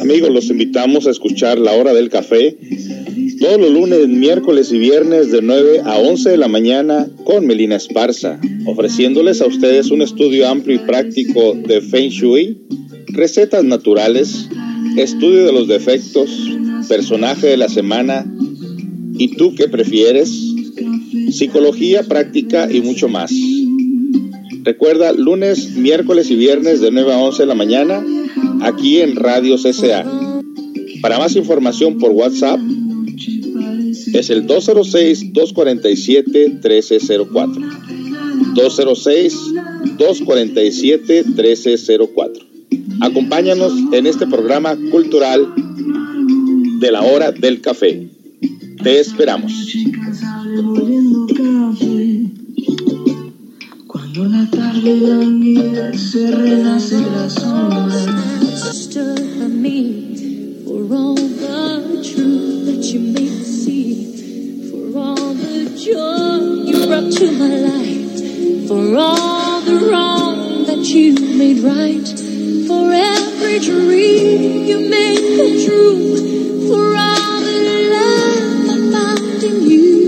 Amigos, los invitamos a escuchar La Hora del Café todos los lunes, miércoles y viernes de 9 a 11 de la mañana con Melina Esparza, ofreciéndoles a ustedes un estudio amplio y práctico de Feng Shui, recetas naturales, estudio de los defectos, personaje de la semana y tú qué prefieres, psicología práctica y mucho más. Recuerda, lunes, miércoles y viernes de 9 a 11 de la mañana, aquí en Radio CCA. Para más información por WhatsApp, es el 206-247-1304. 206-247-1304. Acompáñanos en este programa cultural de la hora del café. Te esperamos. Cuando la tarde se renace la sombra. I mean, for all the truth that you made me see, for all the joy you brought to my life for all the wrong that you made right, for every dream you made come true, for all the love I found in you.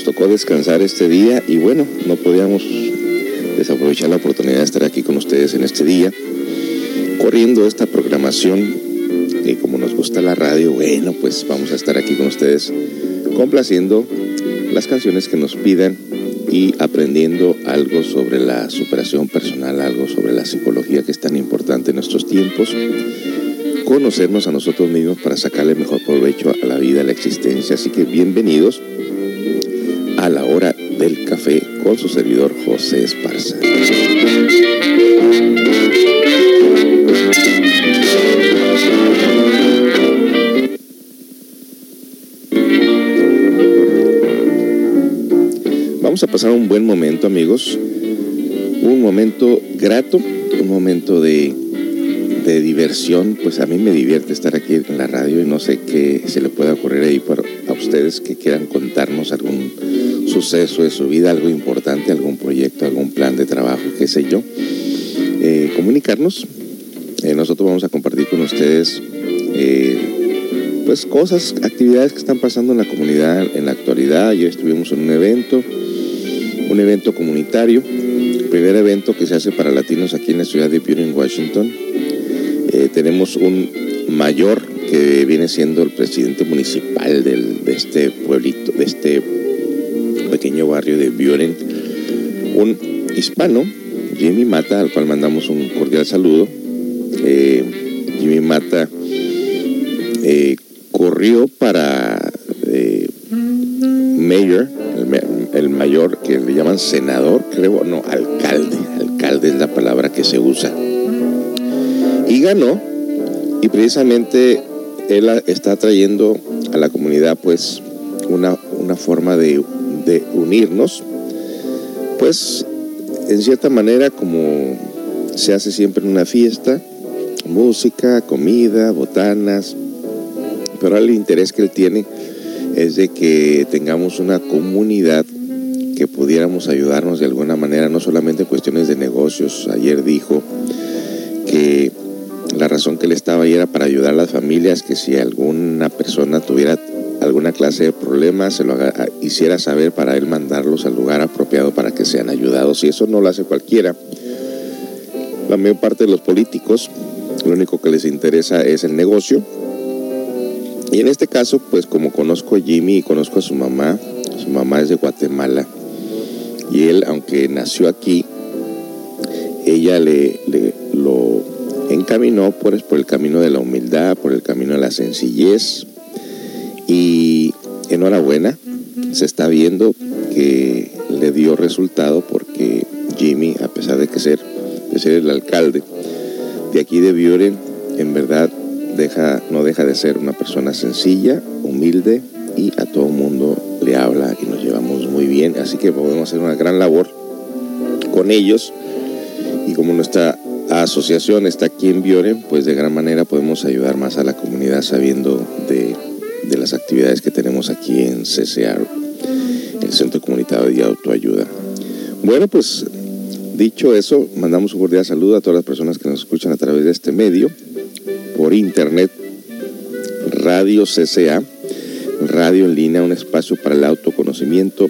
Nos tocó descansar este día y bueno, no podíamos desaprovechar la oportunidad de estar aquí con ustedes en este día, corriendo esta programación que como nos gusta la radio, bueno, pues vamos a estar aquí con ustedes complaciendo las canciones que nos pidan y aprendiendo algo sobre la superación personal, algo sobre la psicología que es tan importante en nuestros tiempos, conocernos a nosotros mismos para sacarle mejor provecho a la vida, a la existencia. Así que bienvenidos del café con su servidor José Esparza. Vamos a pasar un buen momento, amigos. Un momento grato, un momento de, diversión. Pues a mí me divierte estar aquí en la radio y no sé qué se le pueda ocurrir ahí para, a ustedes que quieran contarnos algún suceso de su vida, algo importante, algún proyecto, algún plan de trabajo, qué sé yo. Eh, comunicarnos. Eh, nosotros vamos a compartir con ustedes eh, pues cosas, actividades que están pasando en la comunidad en la actualidad. Ayer estuvimos en un evento un evento comunitario, primer evento que se hace para latinos aquí en la ciudad de Butte, en Washington. Tenemos un mayor que viene siendo el presidente municipal de este pueblito, de este pequeño barrio de Buren, un hispano, Jimmy Mata, al cual mandamos un cordial saludo. Eh, Jimmy Mata eh, corrió para mayor el mayor que le llaman senador, creo, no, alcalde, alcalde es la palabra que se usa. Y ganó, y precisamente él está trayendo a la comunidad pues una forma de, pues en cierta manera como se hace siempre en una fiesta, música, comida, botanas, pero el interés que él tiene es de que tengamos una comunidad que pudiéramos ayudarnos de alguna manera, no solamente en cuestiones de negocios. Ayer dijo que la razón que él estaba ahí era para ayudar a las familias, que si alguna persona tuviera alguna clase de problema, se lo hiciera saber para él mandarlos al lugar apropiado para que sean ayudados. Y eso no lo hace cualquiera. La mayor parte de los políticos, lo único que les interesa es el negocio. Y en este caso, pues como conozco a Jimmy y conozco a su mamá, su mamá es de Guatemala, y él, aunque nació aquí, ella le, lo encaminó por, por el camino de la humildad, por el camino de la sencillez. Y enhorabuena, se está viendo que le dio resultado porque Jimmy, a pesar de que ser, de ser el alcalde de aquí de Buren, en verdad deja, no deja de ser una persona sencilla, humilde y a todo mundo le habla y nos llevamos muy bien, así que podemos hacer una gran labor con ellos. Y como nuestra asociación está aquí en Bioren, pues de gran manera podemos ayudar más a la comunidad sabiendo de, de las actividades que tenemos aquí en CCR, el Centro Comunitario de Autoayuda. Bueno, pues dicho eso, mandamos un cordial saludo a todas las personas que nos escuchan a través de este medio, por internet, Radio CCA Radio en línea, un espacio para el autoconocimiento.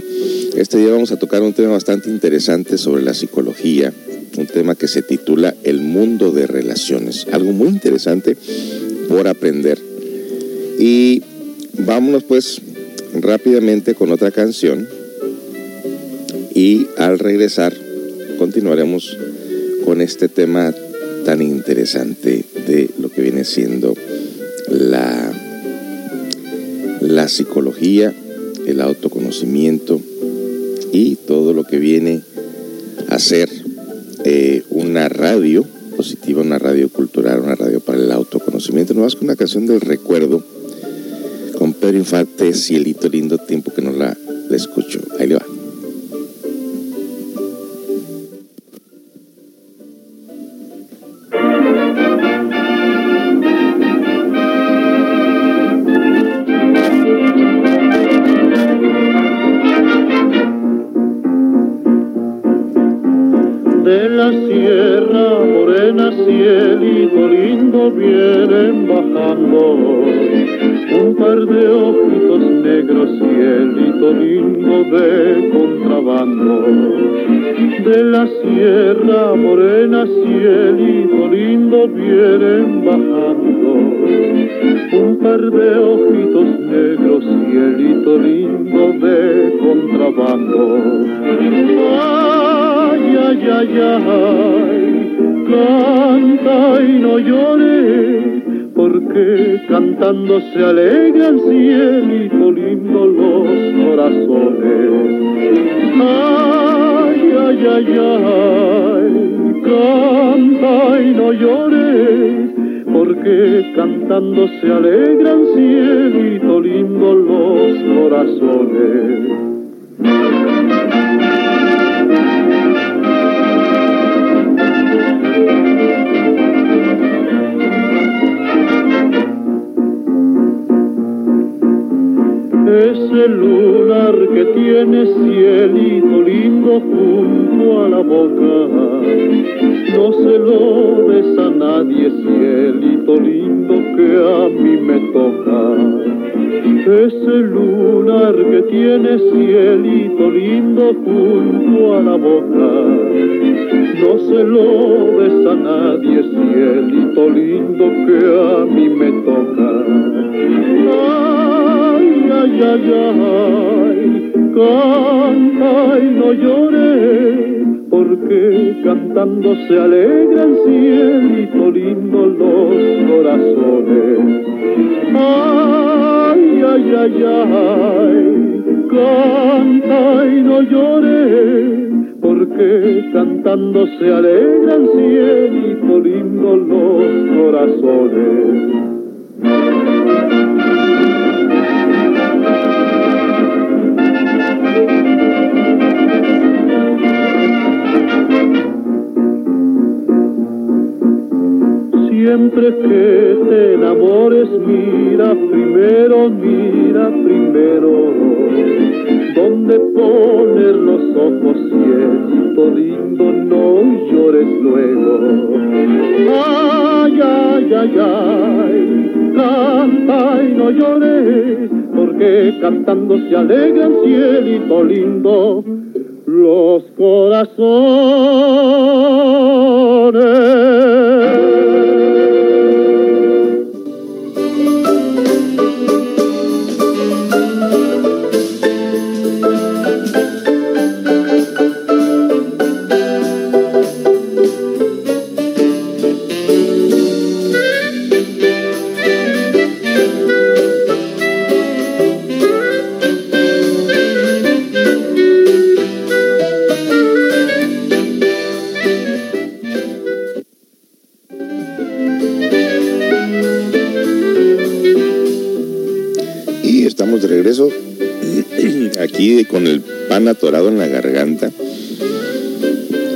Este día vamos a tocar un tema bastante interesante sobre la psicología, un tema que se titula El mundo de relaciones, algo muy interesante por aprender. Y vámonos pues rápidamente con otra canción y al regresar continuaremos con este tema tan interesante de lo que viene siendo la la psicología, el autoconocimiento y todo lo que viene a ser eh, una radio positiva, una radio cultural, una radio para el autoconocimiento. Nos vas con una canción del recuerdo Pedro Infante, Cielito Lindo, tiempo que no la, la escucho. Contrabando. De la sierra morena, cielito lindo, vienen bajando un par de ojitos negros, cielito lindo de contrabando. Ay, ay, ay, ay, canta y no llores, porque cantando se alegran cielito lindo los corazones. Ay, ay, ay, ay, canta y no llores, porque cantando se alegran cielito lindo los corazones. Ese lunar que tiene cielito lindo junto a la boca, no se lo des a nadie, cielito lindo que a mí me toca. Ese lunar que tiene cielito lindo junto a la boca, no se lo des a nadie, cielito lindo que a mí me toca. Ay, ay, ay, canta y no llores, porque cantando se alegran cielito lindo los corazones. Ay, ay, ay, ay, canta y no llores, porque cantando se alegran cielito lindo los corazones. Siempre que te enamores, mira primero, mira primero, donde poner los ojos, cielito lindo, no llores luego. Ay, ay, ay, ay, canta y no llores, porque cantando se alegran, cielito lindo, los corazones. Aquí con el pan atorado en la garganta.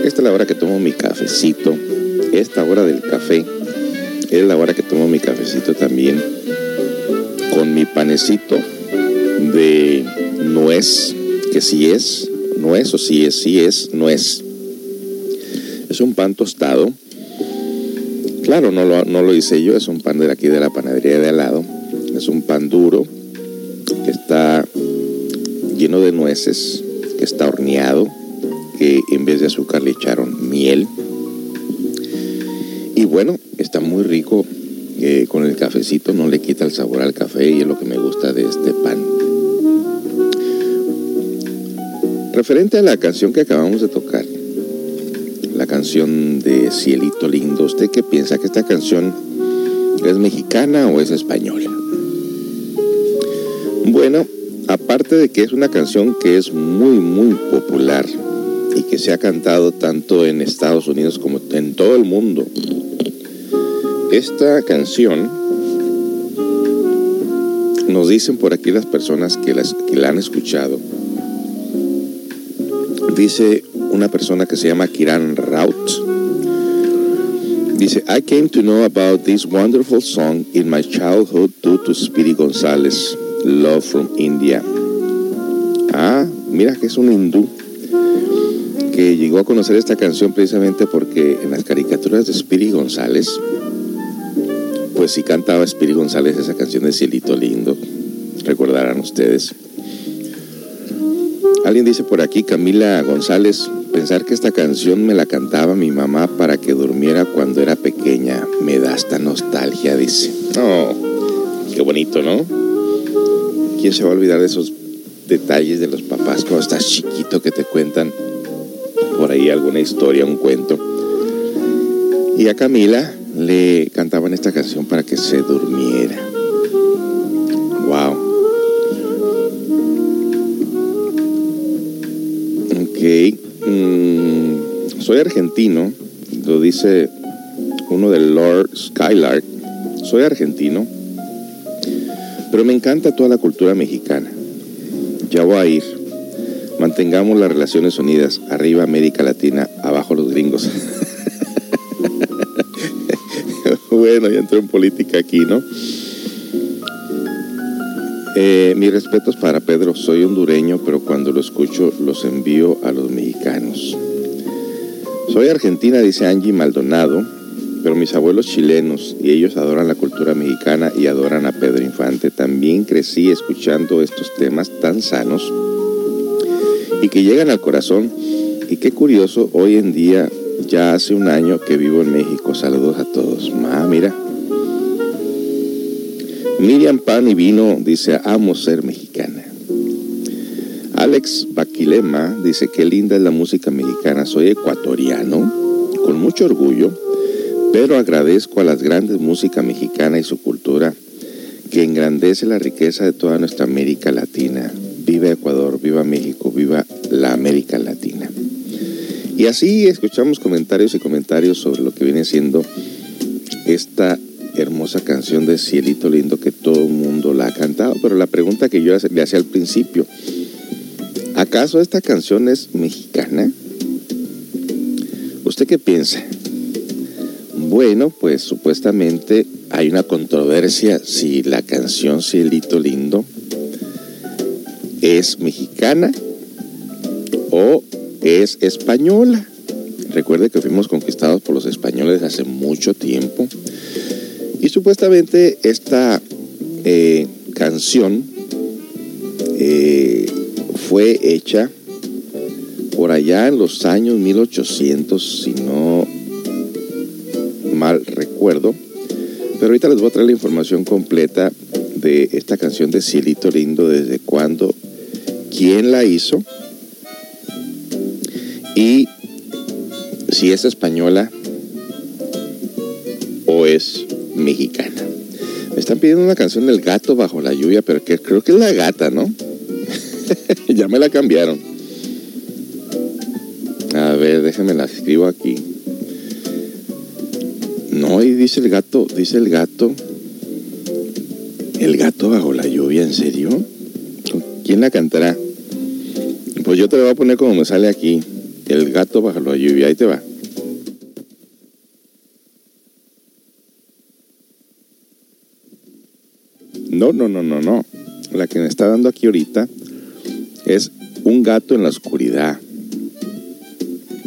Esta es la hora que tomo mi cafecito. Esta hora del café es la hora que tomo mi cafecito también con mi panecito de nuez, que sí es nuez o sí es, sí es nuez. Es un pan tostado. Claro, no lo, no lo hice yo, es un pan de aquí de la panadería de al lado. Es un pan duro de nueces, que está horneado, que en vez de azúcar le echaron miel. Y bueno, está muy rico eh, con el cafecito, no le quita el sabor al café y es lo que me gusta de este pan. Referente a la canción que acabamos de tocar, la canción de Cielito Lindo, ¿usted qué piensa? ¿Que esta canción es mexicana o es española? Aparte de que es una canción que es muy, muy popular y que se ha cantado tanto en Estados Unidos como en todo el mundo, esta canción nos dicen por aquí las personas que, las, que la han escuchado. Dice una persona que se llama Kiran Raut. Dice, I came to know about this wonderful song in my childhood due to Speedy González, Love from India. Mira que es un hindú que llegó a conocer esta canción precisamente porque en las caricaturas de Spiri González, pues sí cantaba Spiri González esa canción de Cielito Lindo, recordarán ustedes. Alguien dice por aquí, Camila González, pensar que esta canción me la cantaba mi mamá para que durmiera cuando era pequeña, me da esta nostalgia, dice. Oh, qué bonito, ¿no? ¿Quién se va a olvidar de esos detalles de los papás cuando estás chiquito que te cuentan por ahí alguna historia, un cuento? Y a Camila le cantaban esta canción para que se durmiera. Wow. Ok. Mm, soy argentino, lo dice uno del Lord Skylark. Soy argentino pero me encanta toda la cultura mexicana. Ya voy a ir. Mantengamos las relaciones unidas. Arriba América Latina, abajo los gringos. bueno, ya entré en política aquí, ¿no? Eh, mis respetos para Pedro. Soy hondureño, pero cuando lo escucho los envío a los mexicanos. Soy argentina, dice Angie Maldonado pero mis abuelos chilenos y ellos adoran la cultura mexicana y adoran a Pedro Infante. También crecí escuchando estos temas tan sanos y que llegan al corazón. Y qué curioso, hoy en día ya hace un año que vivo en México. Saludos a todos. Ma, mira. Miriam Pan y Vino dice, amo ser mexicana. Alex Baquilema dice, qué linda es la música mexicana. Soy ecuatoriano, con mucho orgullo pero agradezco a las grandes música mexicana y su cultura que engrandece la riqueza de toda nuestra América Latina. Viva Ecuador, viva México, viva la América Latina. Y así escuchamos comentarios y comentarios sobre lo que viene siendo esta hermosa canción de Cielito Lindo que todo el mundo la ha cantado. Pero la pregunta que yo le hacía al principio, ¿acaso esta canción es mexicana? ¿Usted qué piensa? Bueno, pues supuestamente hay una controversia si la canción Cielito Lindo es mexicana o es española. Recuerde que fuimos conquistados por los españoles hace mucho tiempo y supuestamente esta eh, canción eh, fue hecha por allá en los años 1800, si no Pero ahorita les voy a traer la información completa de esta canción de Cielito Lindo, desde cuándo, quién la hizo y si es española o es mexicana. Me están pidiendo una canción del gato bajo la lluvia, pero que creo que es la gata, ¿no? ya me la cambiaron. A ver, déjenme la escribo aquí. No, y dice el gato, dice el gato. El gato bajo la lluvia, ¿en serio? ¿Quién la cantará? Pues yo te lo voy a poner como me sale aquí. El gato bajo la lluvia, ahí te va. No, no, no, no, no. La que me está dando aquí ahorita es un gato en la oscuridad.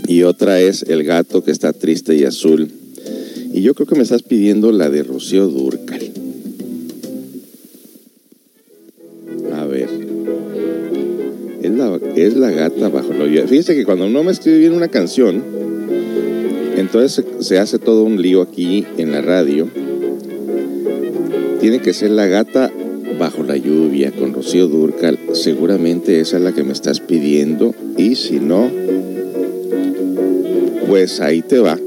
Y otra es el gato que está triste y azul. Y yo creo que me estás pidiendo la de Rocío Durcal. A ver. Es la, es la gata bajo la lluvia. Fíjese que cuando uno me escribe bien una canción, entonces se hace todo un lío aquí en la radio. Tiene que ser la gata bajo la lluvia con Rocío Durcal. Seguramente esa es la que me estás pidiendo. Y si no, pues ahí te va.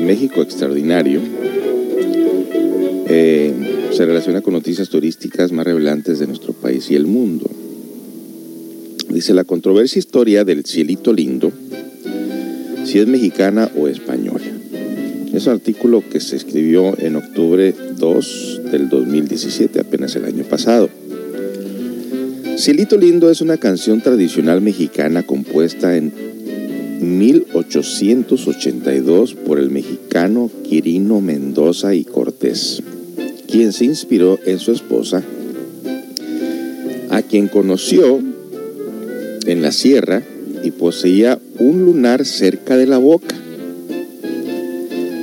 México Extraordinario eh, se relaciona con noticias turísticas más relevantes de nuestro país y el mundo. Dice la controversia historia del cielito lindo, si es mexicana o española. Es un artículo que se escribió en octubre 2 del 2017, apenas el año pasado. Cielito Lindo es una canción tradicional mexicana compuesta en 1882 por el mexicano Quirino Mendoza y Cortés, quien se inspiró en su esposa, a quien conoció en la sierra y poseía un lunar cerca de la boca.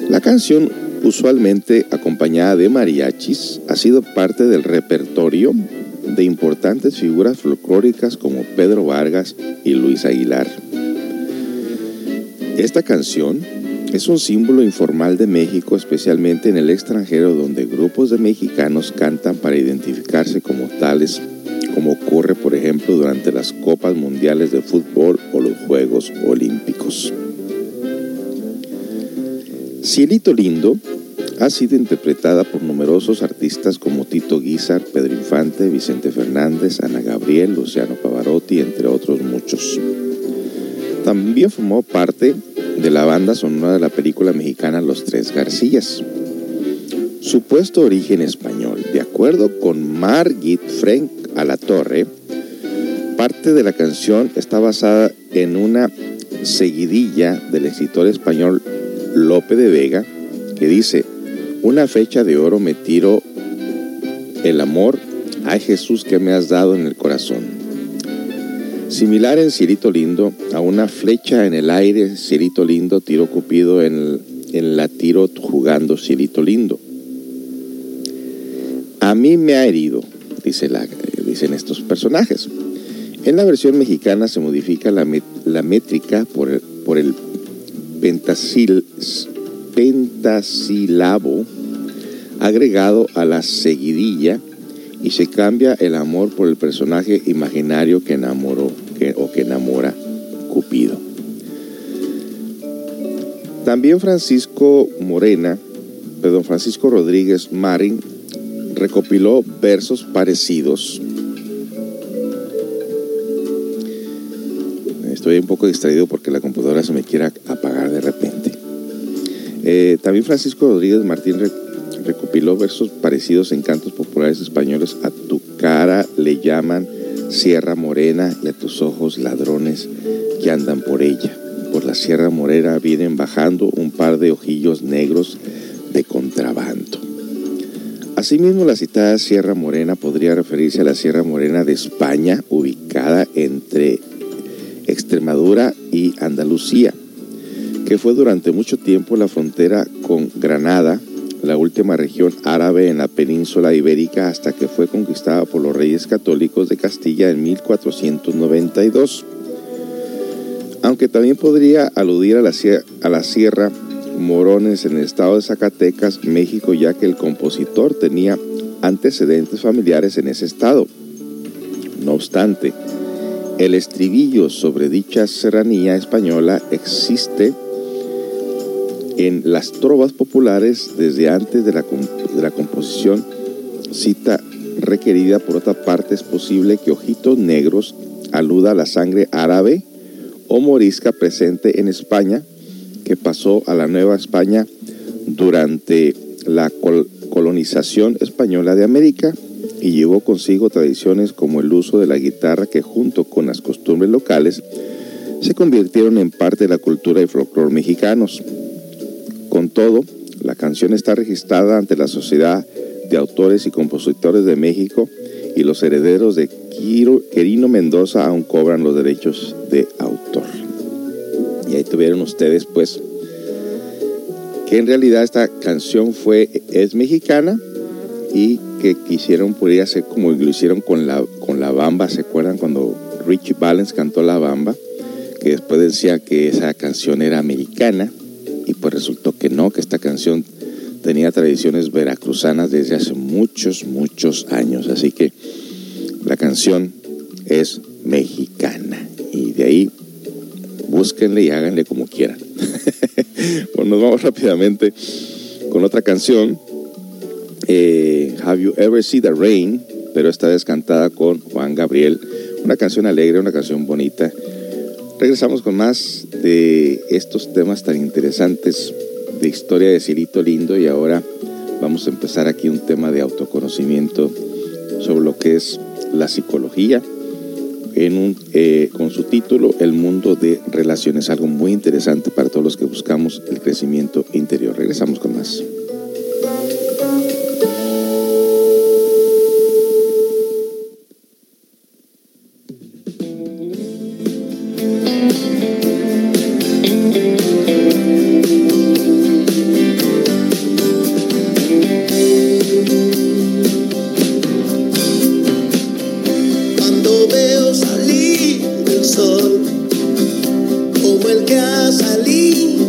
La canción, usualmente acompañada de mariachis, ha sido parte del repertorio de importantes figuras folclóricas como Pedro Vargas y Luis Aguilar. Esta canción es un símbolo informal de México, especialmente en el extranjero, donde grupos de mexicanos cantan para identificarse como tales, como ocurre, por ejemplo, durante las Copas Mundiales de Fútbol o los Juegos Olímpicos. Cielito Lindo ha sido interpretada por numerosos artistas como Tito Guizar, Pedro Infante, Vicente Fernández, Ana Gabriel, Luciano Pavarotti, entre otros muchos. También formó parte de la banda sonora de la película mexicana Los Tres Garcías. Supuesto origen español, de acuerdo con Margit Frank a la Torre, parte de la canción está basada en una seguidilla del escritor español Lope de Vega que dice, una fecha de oro me tiro el amor, ay Jesús que me has dado en el corazón. Similar en Cirito Lindo, a una flecha en el aire, Cirito Lindo, tiro Cupido en, en la tiro jugando Cirito Lindo. A mí me ha herido, dice dicen estos personajes. En la versión mexicana se modifica la, la métrica por el, por el pentasil, pentasilabo agregado a la seguidilla y se cambia el amor por el personaje imaginario que enamoró También Francisco Morena, perdón, Francisco Rodríguez Marín recopiló versos parecidos. Estoy un poco distraído porque la computadora se me quiere apagar de repente. Eh, también Francisco Rodríguez Martín recopiló versos parecidos en cantos populares españoles. A tu cara le llaman Sierra Morena y a tus ojos ladrones que andan por ella. Por la Sierra Morena vienen bajando de ojillos negros de contrabando. Asimismo, la citada Sierra Morena podría referirse a la Sierra Morena de España, ubicada entre Extremadura y Andalucía, que fue durante mucho tiempo la frontera con Granada, la última región árabe en la península ibérica hasta que fue conquistada por los reyes católicos de Castilla en 1492. Aunque también podría aludir a la, a la Sierra Morones en el estado de Zacatecas, México, ya que el compositor tenía antecedentes familiares en ese estado. No obstante, el estribillo sobre dicha serranía española existe en las trovas populares desde antes de la, composición, cita requerida. Por otra parte, es posible que Ojitos Negros aluda a la sangre árabe o morisca presente en España, que pasó a la Nueva España durante la colonización española de América y llevó consigo tradiciones como el uso de la guitarra que junto con las costumbres locales se convirtieron en parte de la cultura y folclore mexicanos. Con todo, la canción está registrada ante la Sociedad de Autores y Compositores de México y los herederos de Quirino Mendoza aún cobran los derechos de autor. Y ahí tuvieron ustedes pues que en realidad esta canción fue es mexicana y que quisieron podría ser como lo hicieron con la con la bamba, ¿se acuerdan cuando Richie Valens cantó la bamba? Que después decía que esa canción era americana y pues resultó que no, que esta canción tenía tradiciones veracruzanas desde hace muchos, muchos años. Así que la canción es mexicana y de ahí búsquenle y háganle como quieran. pues nos vamos rápidamente con otra canción. Eh, Have You Ever Seen the Rain? Pero esta vez cantada con Juan Gabriel. Una canción alegre, una canción bonita Regresamos con más de estos temas tan interesantes de historia de Cirito Lindo y ahora vamos a empezar aquí un tema de autoconocimiento sobre lo que es la psicología en un, eh, con su título El mundo de relaciones, algo muy interesante para todos los que buscamos el crecimiento interior. Regresamos con más. Como el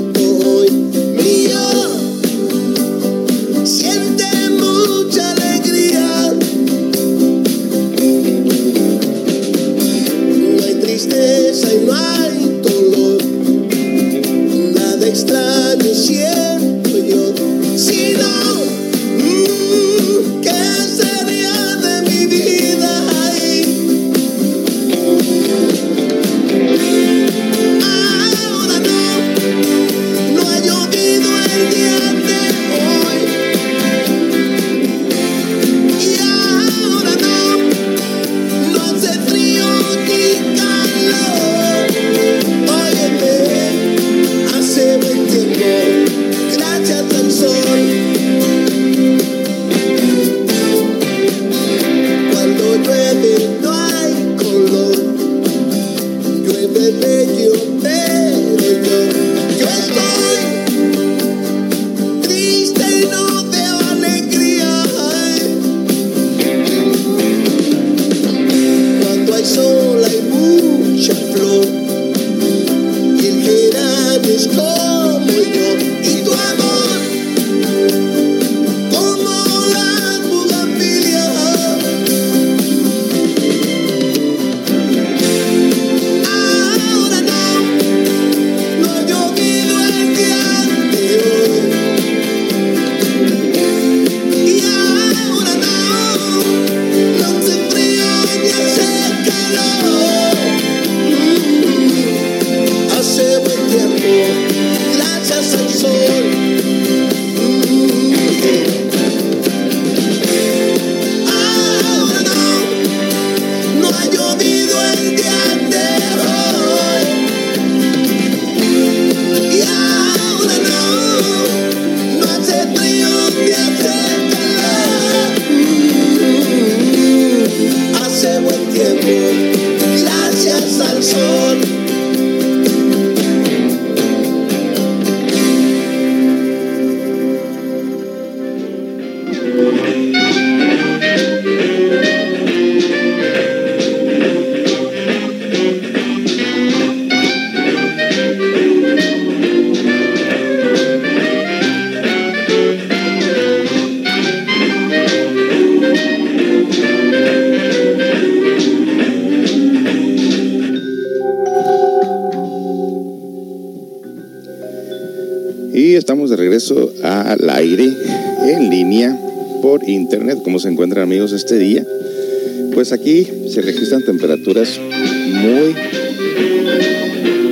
se registran temperaturas muy...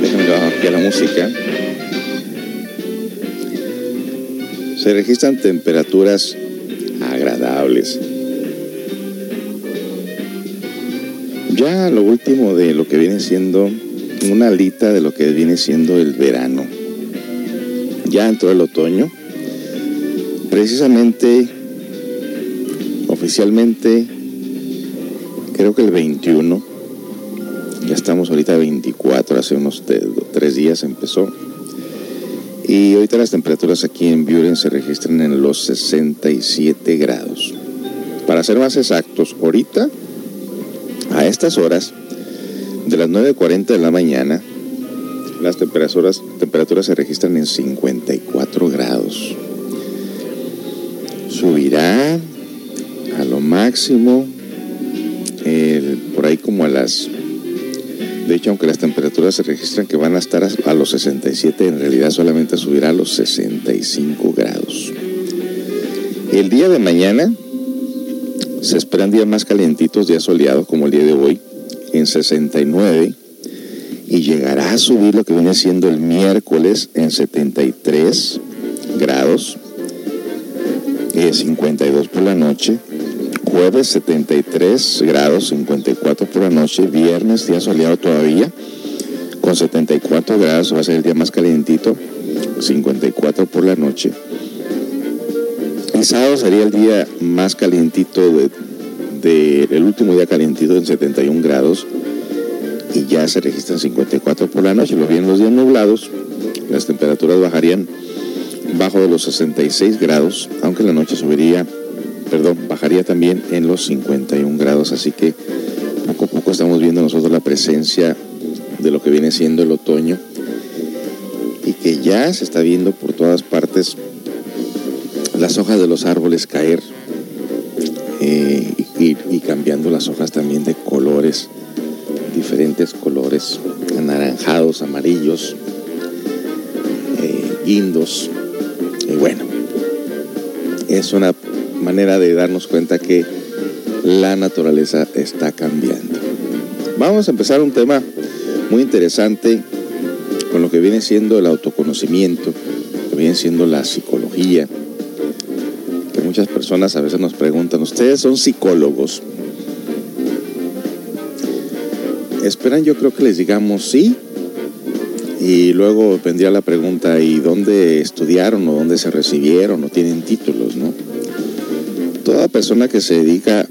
Déjame bajar aquí la música. Se registran temperaturas agradables. Ya lo último de lo que viene siendo una alita de lo que viene siendo el verano. Ya entró el otoño. Precisamente oficialmente el 21, ya estamos ahorita 24, hace unos tres días empezó. Y ahorita las temperaturas aquí en Buren se registran en los 67 grados. Para ser más exactos, ahorita, a estas horas, de las 9.40 de la mañana, las temperaturas, temperaturas se registran en 54 grados. Subirá a lo máximo, por ahí como a las... De hecho, aunque las temperaturas se registran que van a estar a, los 67, en realidad solamente subirá a los 65 grados. El día de mañana se esperan días más calientitos, días soleados como el día de hoy, en 69, y llegará a subir lo que viene siendo el miércoles en 73 grados, 52 por la noche, jueves 73 grados, 54 por la noche, viernes día soleado todavía, con 74 grados, va a ser el día más calientito, 54 por la noche. El sábado sería el día más calientito de, el último día calientito en 71 grados y ya se registran 54 por la noche. Los viernes los días nublados, las temperaturas bajarían bajo de los 66 grados, aunque la noche subiría perdón, bajaría también en los 51 grados, así que poco a poco estamos viendo nosotros la presencia de lo que viene siendo el otoño y que ya se está viendo por todas partes las hojas de los árboles caer eh, y, cambiando las hojas también de colores, diferentes colores, anaranjados, amarillos, eh, guindos. Y bueno, es una manera de darnos cuenta que la naturaleza está cambiando. Vamos a empezar un tema muy interesante con lo que viene siendo el autoconocimiento, que viene siendo la psicología, que muchas personas a veces nos preguntan, ¿ustedes son psicólogos? Esperan yo creo que les digamos sí, Y luego vendría la pregunta, ¿y dónde estudiaron o dónde se recibieron o tienen títulos? Persona que se dedica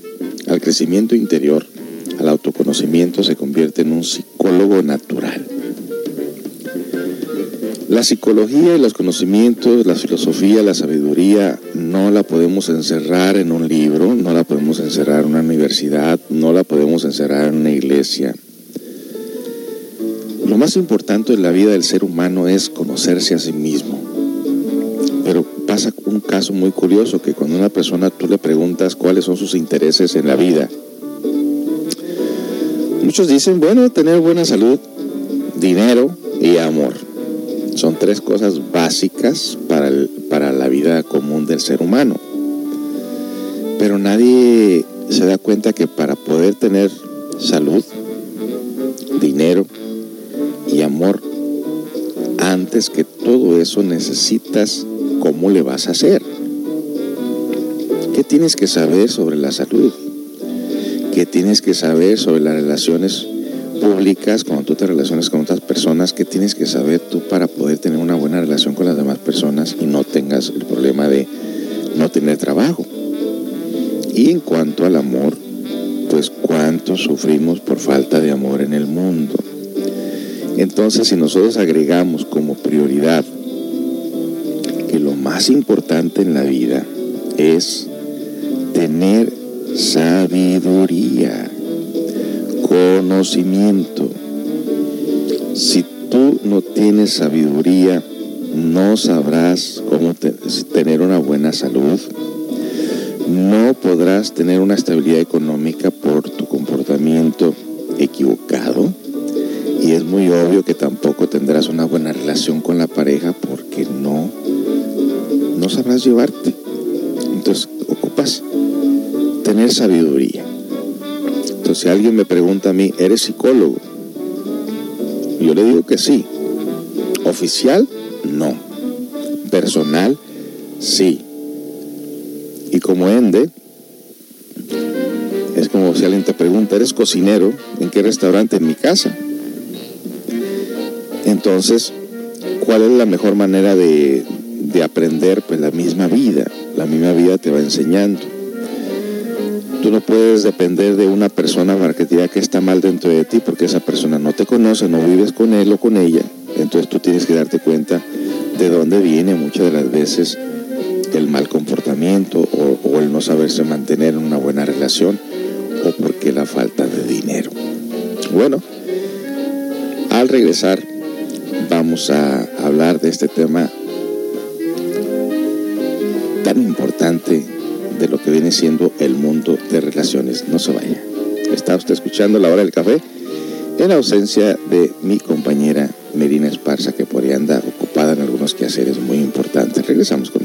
al crecimiento interior, al autoconocimiento, se convierte en un psicólogo natural. La psicología y los conocimientos, la filosofía, la sabiduría, no la podemos encerrar en un libro, no la podemos encerrar en una universidad, no la podemos encerrar en una iglesia. Lo más importante en la vida del ser humano es conocerse a sí mismo. Caso muy curioso que cuando una persona tú le preguntas cuáles son sus intereses en la vida, muchos dicen, bueno, tener buena salud, dinero y amor. Son tres cosas básicas para, para la vida común del ser humano. Pero nadie se da cuenta que para poder tener salud, dinero y amor, antes que todo eso necesitas cómo le vas a hacer. ¿Qué tienes que saber sobre la salud? ¿Qué tienes que saber sobre las relaciones públicas cuando tú te relacionas con otras personas? ¿Qué tienes que saber tú para poder tener una buena relación con las demás personas y no tengas el problema de no tener trabajo? Y en cuanto al amor, pues cuánto sufrimos por falta de amor en el mundo. Entonces, si nosotros agregamos como prioridad más importante en la vida es tener sabiduría, conocimiento. Si tú no tienes sabiduría, no sabrás cómo tener una buena salud, no podrás tener una estabilidad económica por tu comportamiento equivocado y es muy obvio que tampoco tendrás una buena relación con la pareja sabrás llevarte. Entonces ocupas tener sabiduría. Entonces si alguien me pregunta a mí, ¿eres psicólogo? Yo le digo que sí. Oficial, no. Personal, sí. Y como ende, es como si alguien te pregunta, ¿eres cocinero? ¿En qué restaurante? En mi casa. Entonces, ¿cuál es la mejor manera de, de, aprender? Pues la misma vida. La misma vida te va enseñando. Tú no puedes depender de una persona diga que está mal dentro de ti porque esa persona no te conoce, no vives con él o con ella. Entonces tú tienes que darte cuenta de dónde viene muchas de las veces el mal comportamiento o, o el no saberse mantener en una buena relación o porque la falta de dinero. Bueno, al regresar vamos a hablar de este tema tan importante de lo que viene siendo el mundo de relaciones. No se vaya. Está usted escuchando la hora del café en ausencia de mi compañera Medina Esparza, que por ahí anda ocupada en algunos quehaceres muy importantes. Regresamos con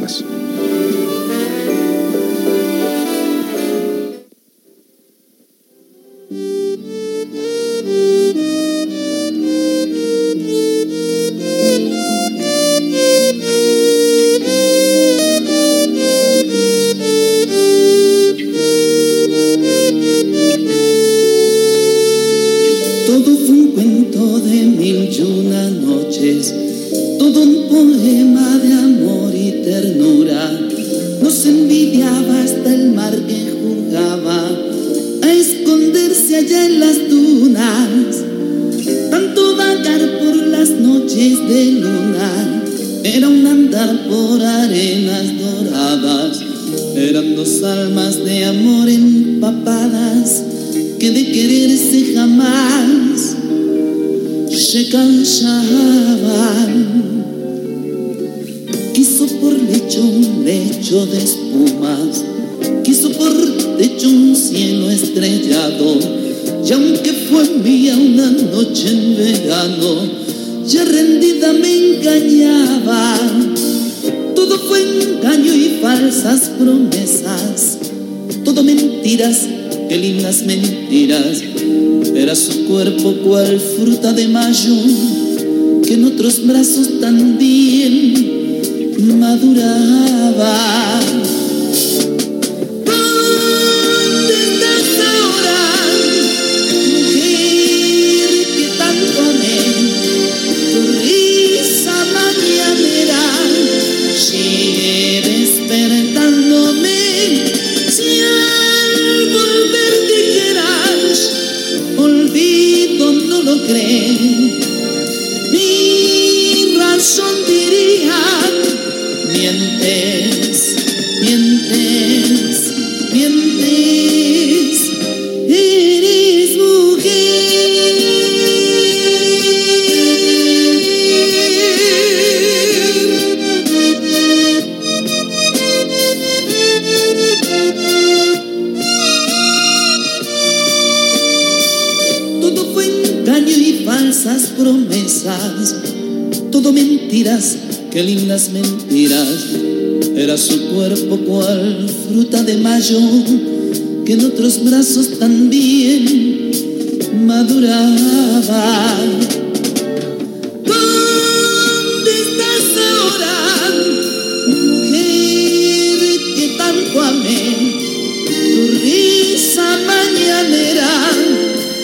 que en otros brazos también maduraba. ¿Dónde estás ahora, mujer que tanto amé? Tu risa mañanera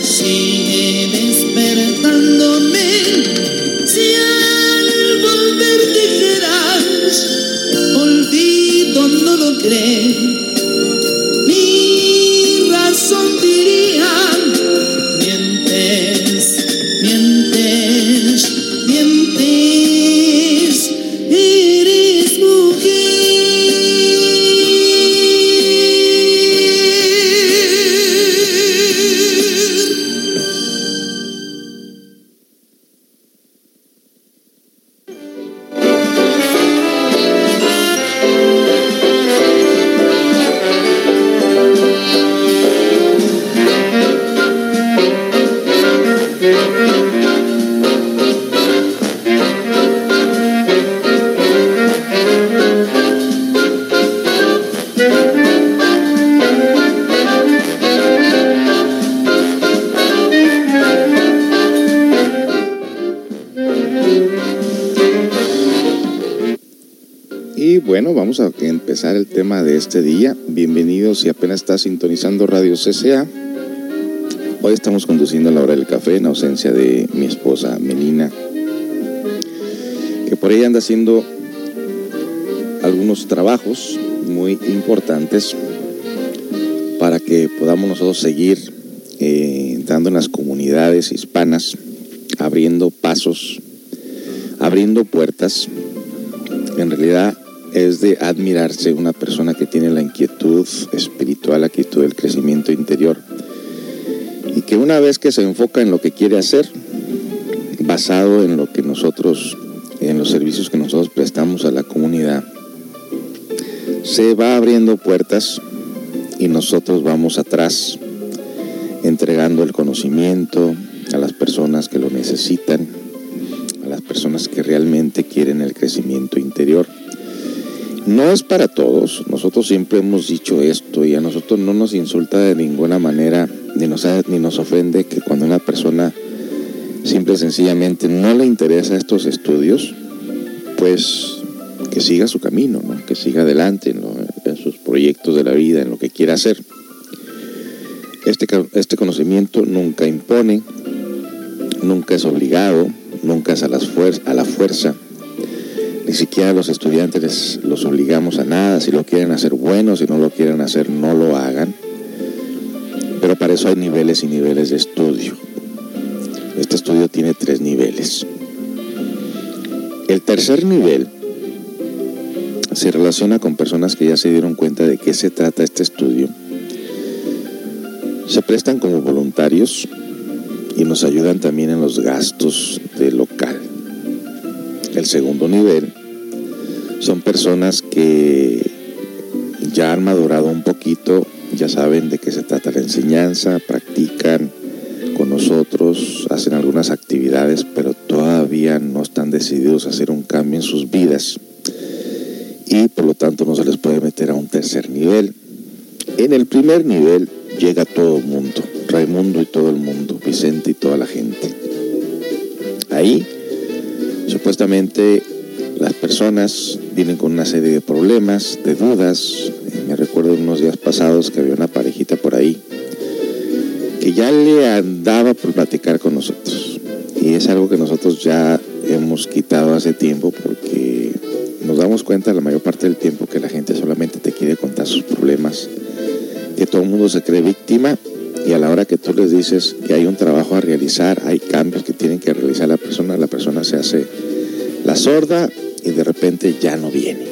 sigue despertándome. Si al volver dijeras, olvido no lo cree. Este día. Bienvenidos si apenas está sintonizando Radio CCA. Hoy estamos conduciendo a la hora del café en ausencia de mi esposa Melina, que por ahí anda haciendo algunos trabajos muy importantes para que podamos nosotros seguir eh, entrando en las comunidades hispanas, abriendo pasos, abriendo puertas. En realidad es de admirarse una persona espiritual, la inquietud del crecimiento interior y que una vez que se enfoca en lo que quiere hacer, basado en lo que nosotros, en los servicios que nosotros prestamos a la comunidad, se va abriendo puertas y nosotros vamos atrás entregando el conocimiento a las personas que lo necesitan, a las personas que realmente quieren el crecimiento interior. No es para todos, nosotros siempre hemos dicho esto y a nosotros no nos insulta de ninguna manera, ni nos, ni nos ofende que cuando una persona simple y sencillamente no le interesa estos estudios, pues que siga su camino, ¿no? que siga adelante en, sus proyectos de la vida, en lo que quiera hacer. Este, este conocimiento nunca impone, nunca es obligado, nunca es a, las fuer- a la fuerza. Ni siquiera los estudiantes les- los obligamos a nada. Si lo quieren hacer bueno, si no lo quieren hacer, no lo hagan. Pero para eso hay niveles y niveles de estudio. Este estudio tiene tres niveles. El tercer nivel se relaciona con personas que ya se dieron cuenta de qué se trata este estudio. Se prestan como voluntarios y nos ayudan también en los gastos del local. El segundo nivel son personas que ya han madurado un poquito, ya saben de qué se trata la enseñanza, practican con nosotros, hacen algunas actividades, pero todavía no están decididos a hacer un cambio en sus vidas y por lo tanto no se les puede meter a un tercer nivel. En el primer nivel llega todo el mundo, Raimundo y todo el mundo, Vicente y toda la gente. Ahí, supuestamente, las personas vienen con una serie de problemas, de dudas. Me recuerdo unos días pasados que había una parejita por ahí que ya le andaba por platicar con nosotros. Y es algo que nosotros ya hemos quitado hace tiempo porque nos damos cuenta la mayor parte del tiempo que la gente solamente te quiere contar sus problemas, que todo el mundo se cree víctima y a la hora que tú les dices que hay un trabajo a realizar, hay cambios que tienen que realizar la persona, la persona se hace la sorda de repente ya no viene.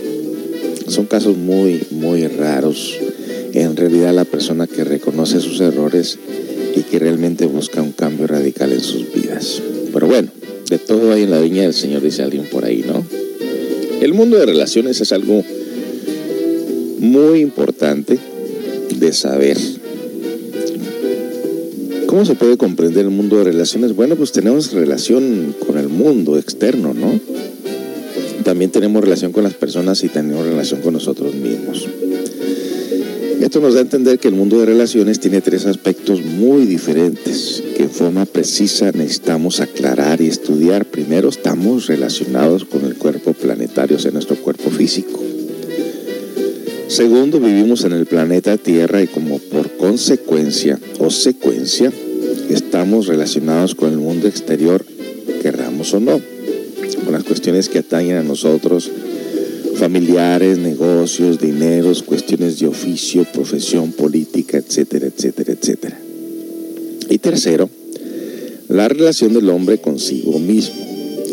Son casos muy, muy raros. En realidad la persona que reconoce sus errores y que realmente busca un cambio radical en sus vidas. Pero bueno, de todo hay en la viña del Señor, dice alguien por ahí, ¿no? El mundo de relaciones es algo muy importante de saber. ¿Cómo se puede comprender el mundo de relaciones? Bueno, pues tenemos relación con el mundo externo, ¿no? También tenemos relación con las personas y tenemos relación con nosotros mismos. Esto nos da a entender que el mundo de relaciones tiene tres aspectos muy diferentes que en forma precisa necesitamos aclarar y estudiar. Primero, estamos relacionados con el cuerpo planetario, o sea, nuestro cuerpo físico. Segundo, vivimos en el planeta Tierra y como por consecuencia o secuencia, estamos relacionados con el mundo exterior, querramos o no, que atañen a nosotros, familiares, negocios, dineros, cuestiones de oficio, profesión, política, etcétera, etcétera, etcétera. Y tercero, la relación del hombre consigo mismo,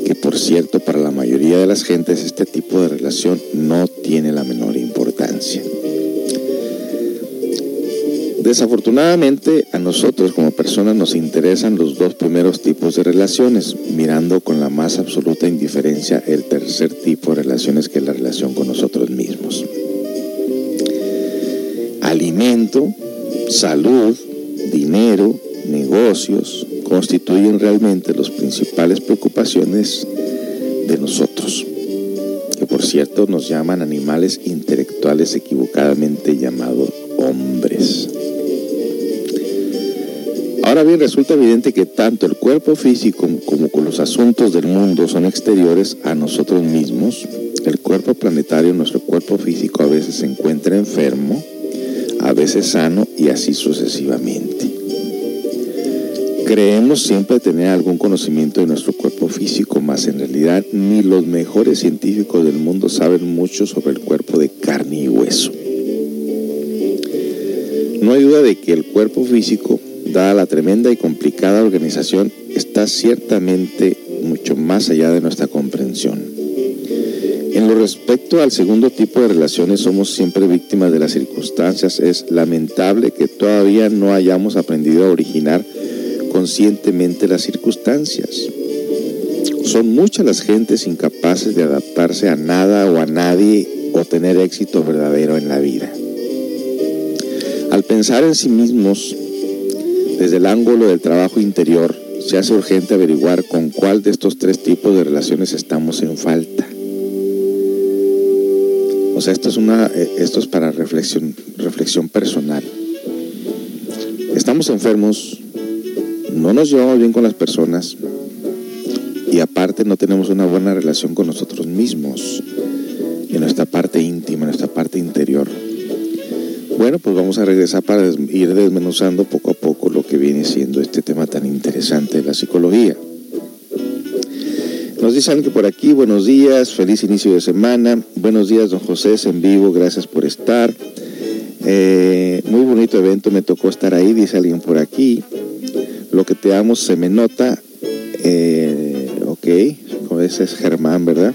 que por cierto para la mayoría de las gentes este tipo de relación no tiene la menor importancia. Desafortunadamente a nosotros como personas nos interesan los dos primeros tipos de relaciones, mirando con la más absoluta indiferencia el tercer tipo de relaciones que es la relación con nosotros mismos. Alimento, salud, dinero, negocios constituyen realmente las principales preocupaciones de nosotros, que por cierto nos llaman animales intelectuales equivocadamente llamados Ahora bien, resulta evidente que tanto el cuerpo físico como con los asuntos del mundo son exteriores a nosotros mismos. El cuerpo planetario, nuestro cuerpo físico, a veces se encuentra enfermo, a veces sano y así sucesivamente. Creemos siempre tener algún conocimiento de nuestro cuerpo físico, más en realidad ni los mejores científicos del mundo saben mucho sobre el cuerpo de carne y hueso. No hay duda de que el cuerpo físico dada la tremenda y complicada organización, está ciertamente mucho más allá de nuestra comprensión. En lo respecto al segundo tipo de relaciones, somos siempre víctimas de las circunstancias. Es lamentable que todavía no hayamos aprendido a originar conscientemente las circunstancias. Son muchas las gentes incapaces de adaptarse a nada o a nadie o tener éxito verdadero en la vida. Al pensar en sí mismos, desde el ángulo del trabajo interior, se hace urgente averiguar con cuál de estos tres tipos de relaciones estamos en falta. O sea, esto es, una, esto es para reflexión, reflexión personal. Estamos enfermos, no nos llevamos bien con las personas y aparte no tenemos una buena relación con nosotros mismos, en nuestra parte íntima, en nuestra parte interior. Bueno, pues vamos a regresar para ir desmenuzando poco a poco viene siendo este tema tan interesante de la psicología. Nos dicen que por aquí, buenos días, feliz inicio de semana. Buenos días, don José, en vivo, gracias por estar. Eh, muy bonito evento, me tocó estar ahí, dice alguien por aquí. Lo que te amo se me nota. Eh, ok, ese es Germán, ¿verdad?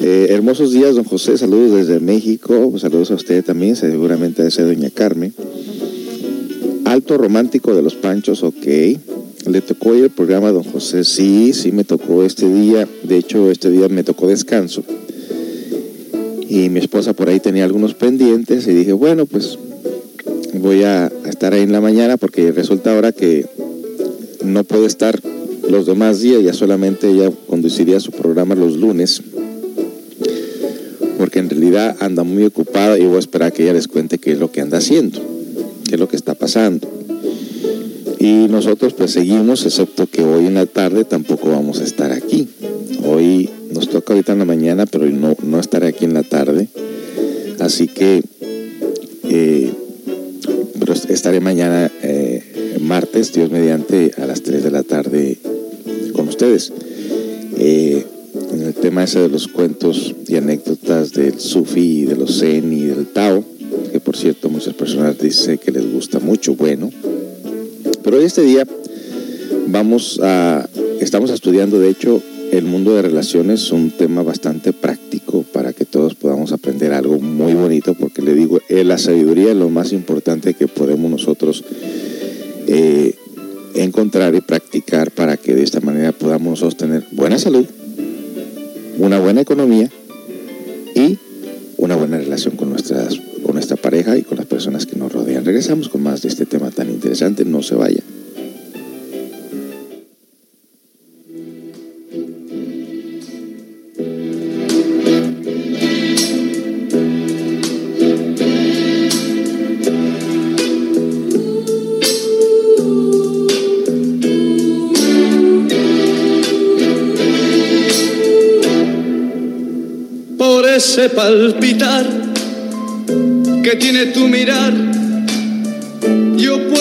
Eh, hermosos días, don José. Saludos desde México. Saludos a usted también, seguramente a ese doña Carmen. Alto romántico de los Panchos, ok. ¿Le tocó ir el programa, don José? Sí, sí me tocó este día. De hecho, este día me tocó descanso. Y mi esposa por ahí tenía algunos pendientes y dije, bueno, pues voy a estar ahí en la mañana porque resulta ahora que no puede estar los demás días, ya solamente ella conduciría su programa los lunes porque en realidad anda muy ocupada y voy a esperar que ella les cuente qué es lo que anda haciendo, Y nosotros pues seguimos, excepto que hoy en la tarde tampoco vamos a estar aquí. Hoy nos toca ahorita en la mañana, pero no, no estaré aquí en la tarde. Así que eh, pero estaré mañana, eh, martes, Dios mediante, a las 3 de la tarde con ustedes. Eh, en el tema ese de los cuentos y anécdotas del Sufi de los Zen y del Tao, cierto muchas personas dicen que les gusta mucho, bueno, Pero este día vamos a, estamos estudiando, de hecho, el mundo de relaciones, un tema bastante práctico para que todos podamos aprender algo muy bonito, porque le digo, eh, la sabiduría es lo más importante que podemos nosotros eh, encontrar y practicar para que de esta manera podamos nosotros tener buena salud, una buena economía Regresamos con más de este tema tan interesante, no se vaya. por ese palpitar que tiene tu mirar,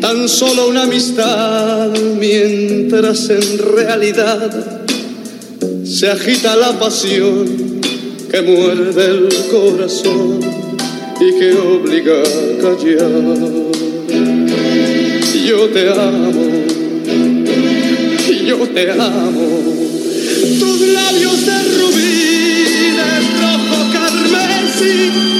tan solo una amistad, mientras en realidad se agita la pasión que muerde el corazón y que obliga a callar. Yo te amo, yo te amo, tus labios de rubí, de rojo carmesí,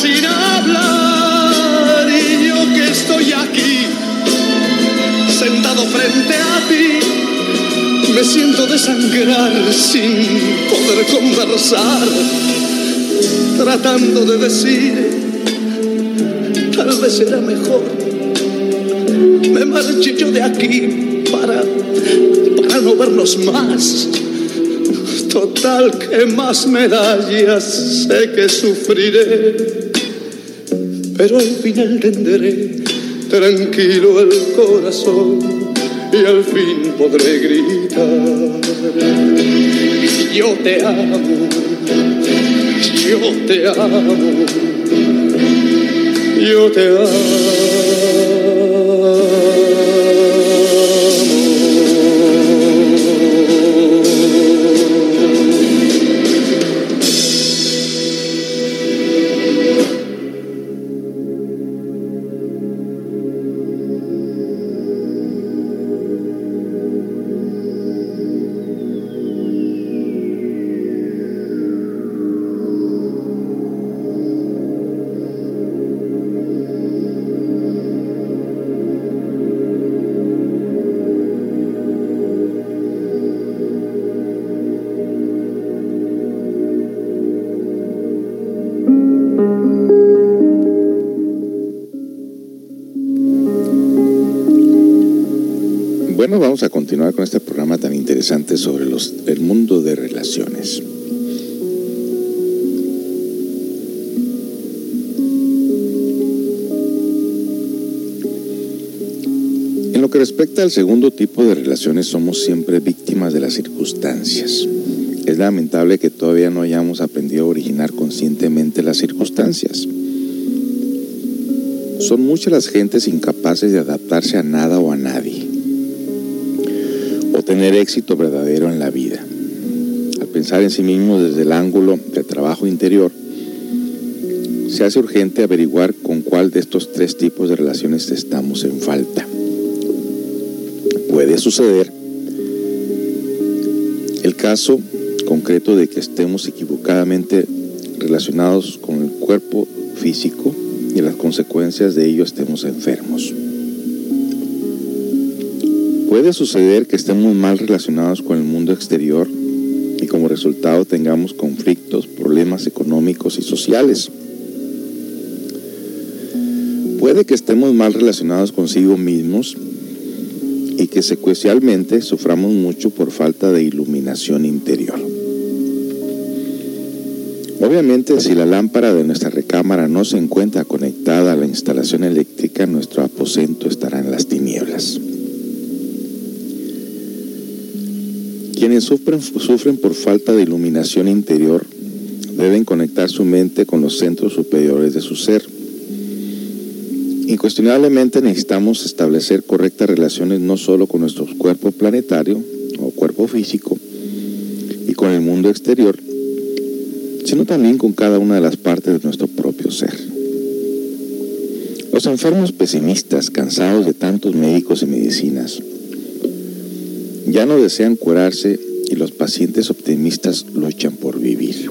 Sin hablar. Y yo que estoy aquí, sentado frente a ti, me siento desangrar sin poder conversar, tratando de decir, tal vez será mejor me marché yo de aquí para, para no vernos más. Total, que más me da? Ya sé que sufriré, pero al final tendré tranquilo el corazón y al fin podré gritar. Yo te amo, yo te amo, yo te amo. Continuar con este programa tan interesante sobre el mundo de relaciones. En lo que respecta al segundo tipo de relaciones, somos siempre víctimas de las circunstancias. Es lamentable que todavía no hayamos aprendido a originar conscientemente las circunstancias. Son muchas las gentes incapaces de adaptarse a nada o a nadie, tener éxito verdadero en la vida. Al pensar en sí mismo desde el ángulo del trabajo interior, se hace urgente averiguar con cuál de estos tres tipos de relaciones estamos en falta. Puede suceder el caso concreto de que estemos equivocadamente relacionados con el cuerpo físico y las consecuencias de ello estemos enfermos. Puede suceder que estemos mal relacionados con el mundo exterior y como resultado tengamos conflictos, problemas económicos y sociales. Puede que estemos mal relacionados consigo mismos y que secuencialmente suframos mucho por falta de iluminación interior. Obviamente, si la lámpara de nuestra recámara no se encuentra conectada a la instalación eléctrica, nuestro aposento estará en las tinieblas. Quienes sufren, por falta de iluminación interior deben conectar su mente con los centros superiores de su ser Incuestionablemente necesitamos establecer correctas relaciones no solo con nuestro cuerpo planetario o cuerpo físico y con el mundo exterior, sino también con cada una de las partes de nuestro propio ser. Los enfermos pesimistas, cansados de tantos médicos y medicinas, ya no desean curarse y los pacientes optimistas luchan por vivir.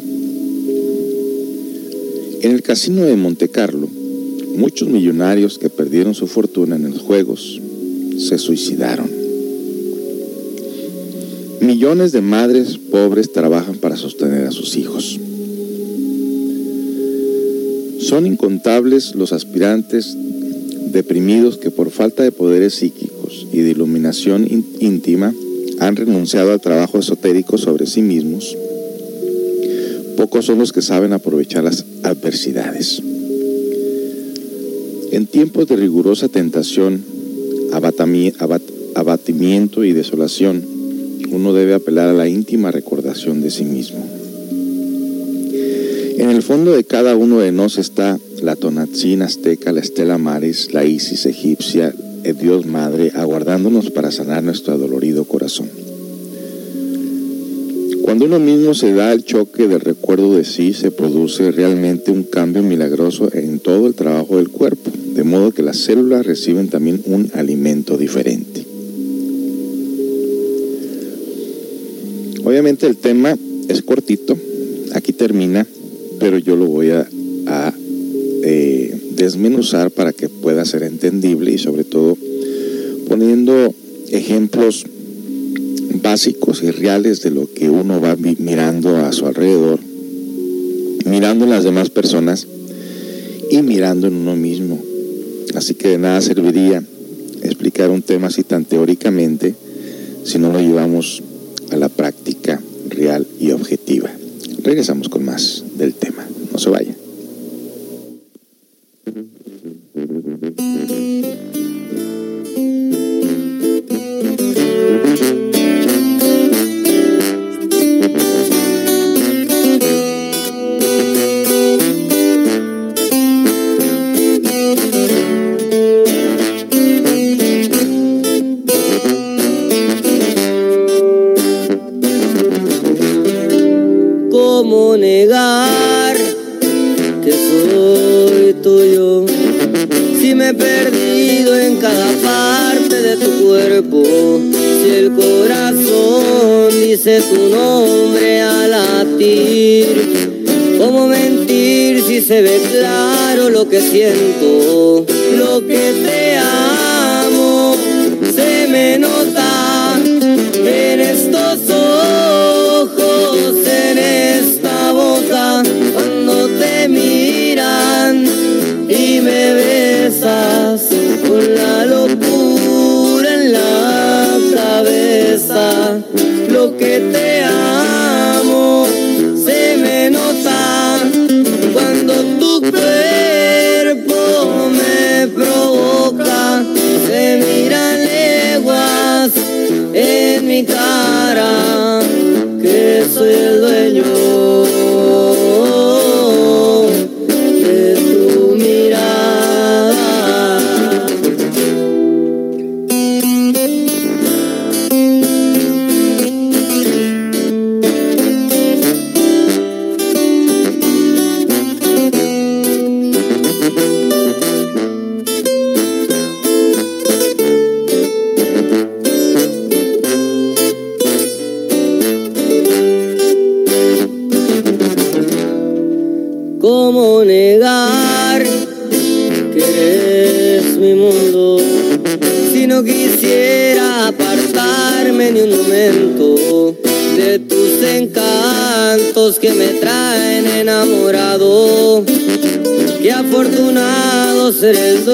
En el casino de Monte Carlo, Muchos millonarios que perdieron su fortuna en los juegos se suicidaron. Millones de madres pobres trabajan para sostener a sus hijos. Son incontables los aspirantes deprimidos que por falta de poderes psíquicos y de iluminación íntima han renunciado al trabajo esotérico sobre sí mismos. Pocos son los que saben aprovechar las adversidades. En tiempos de rigurosa tentación, abatimiento y desolación, uno debe apelar a la íntima recordación de sí mismo. En el fondo de cada uno de nos está la Tonatzin azteca, la Estela Maris, la Isis egipcia, Dios Madre, aguardándonos para sanar nuestro adolorido corazón. Cuando uno mismo se da el choque del recuerdo de sí, se produce realmente un cambio milagroso en todo el trabajo del cuerpo, de modo que las células reciben también un alimento diferente. Obviamente el tema es cortito, aquí termina, pero yo lo voy a, eh, desmenuzar para que pueda ser entendible y sobre poniendo ejemplos básicos y reales de lo que uno va mirando a su alrededor, mirando en las demás personas y mirando en uno mismo. Así que de nada serviría explicar un tema así tan teóricamente si no lo llevamos a la práctica real y objetiva. Regresamos se ve claro lo que siento? Lo que cara que soy el dueño afortunado ser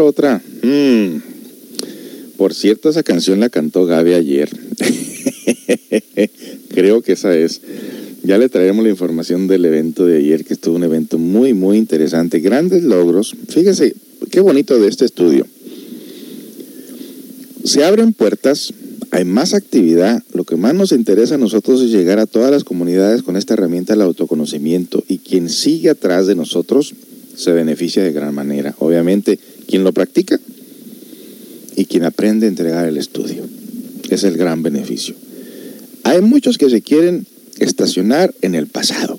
otra. Mm. Por cierto, esa canción la cantó Gaby ayer. Creo que esa es. Ya le traeremos la información del evento de ayer, que estuvo un evento muy, muy interesante. Grandes logros. Fíjese, qué bonito de este estudio. Se abren puertas, hay más actividad. Lo que más nos interesa a nosotros es llegar a todas las comunidades con esta herramienta del autoconocimiento. Y quien sigue atrás de nosotros se beneficia de gran manera. Obviamente, quien lo practica y quien aprende a entregar el estudio. Es el gran beneficio. Hay muchos que se quieren estacionar en el pasado.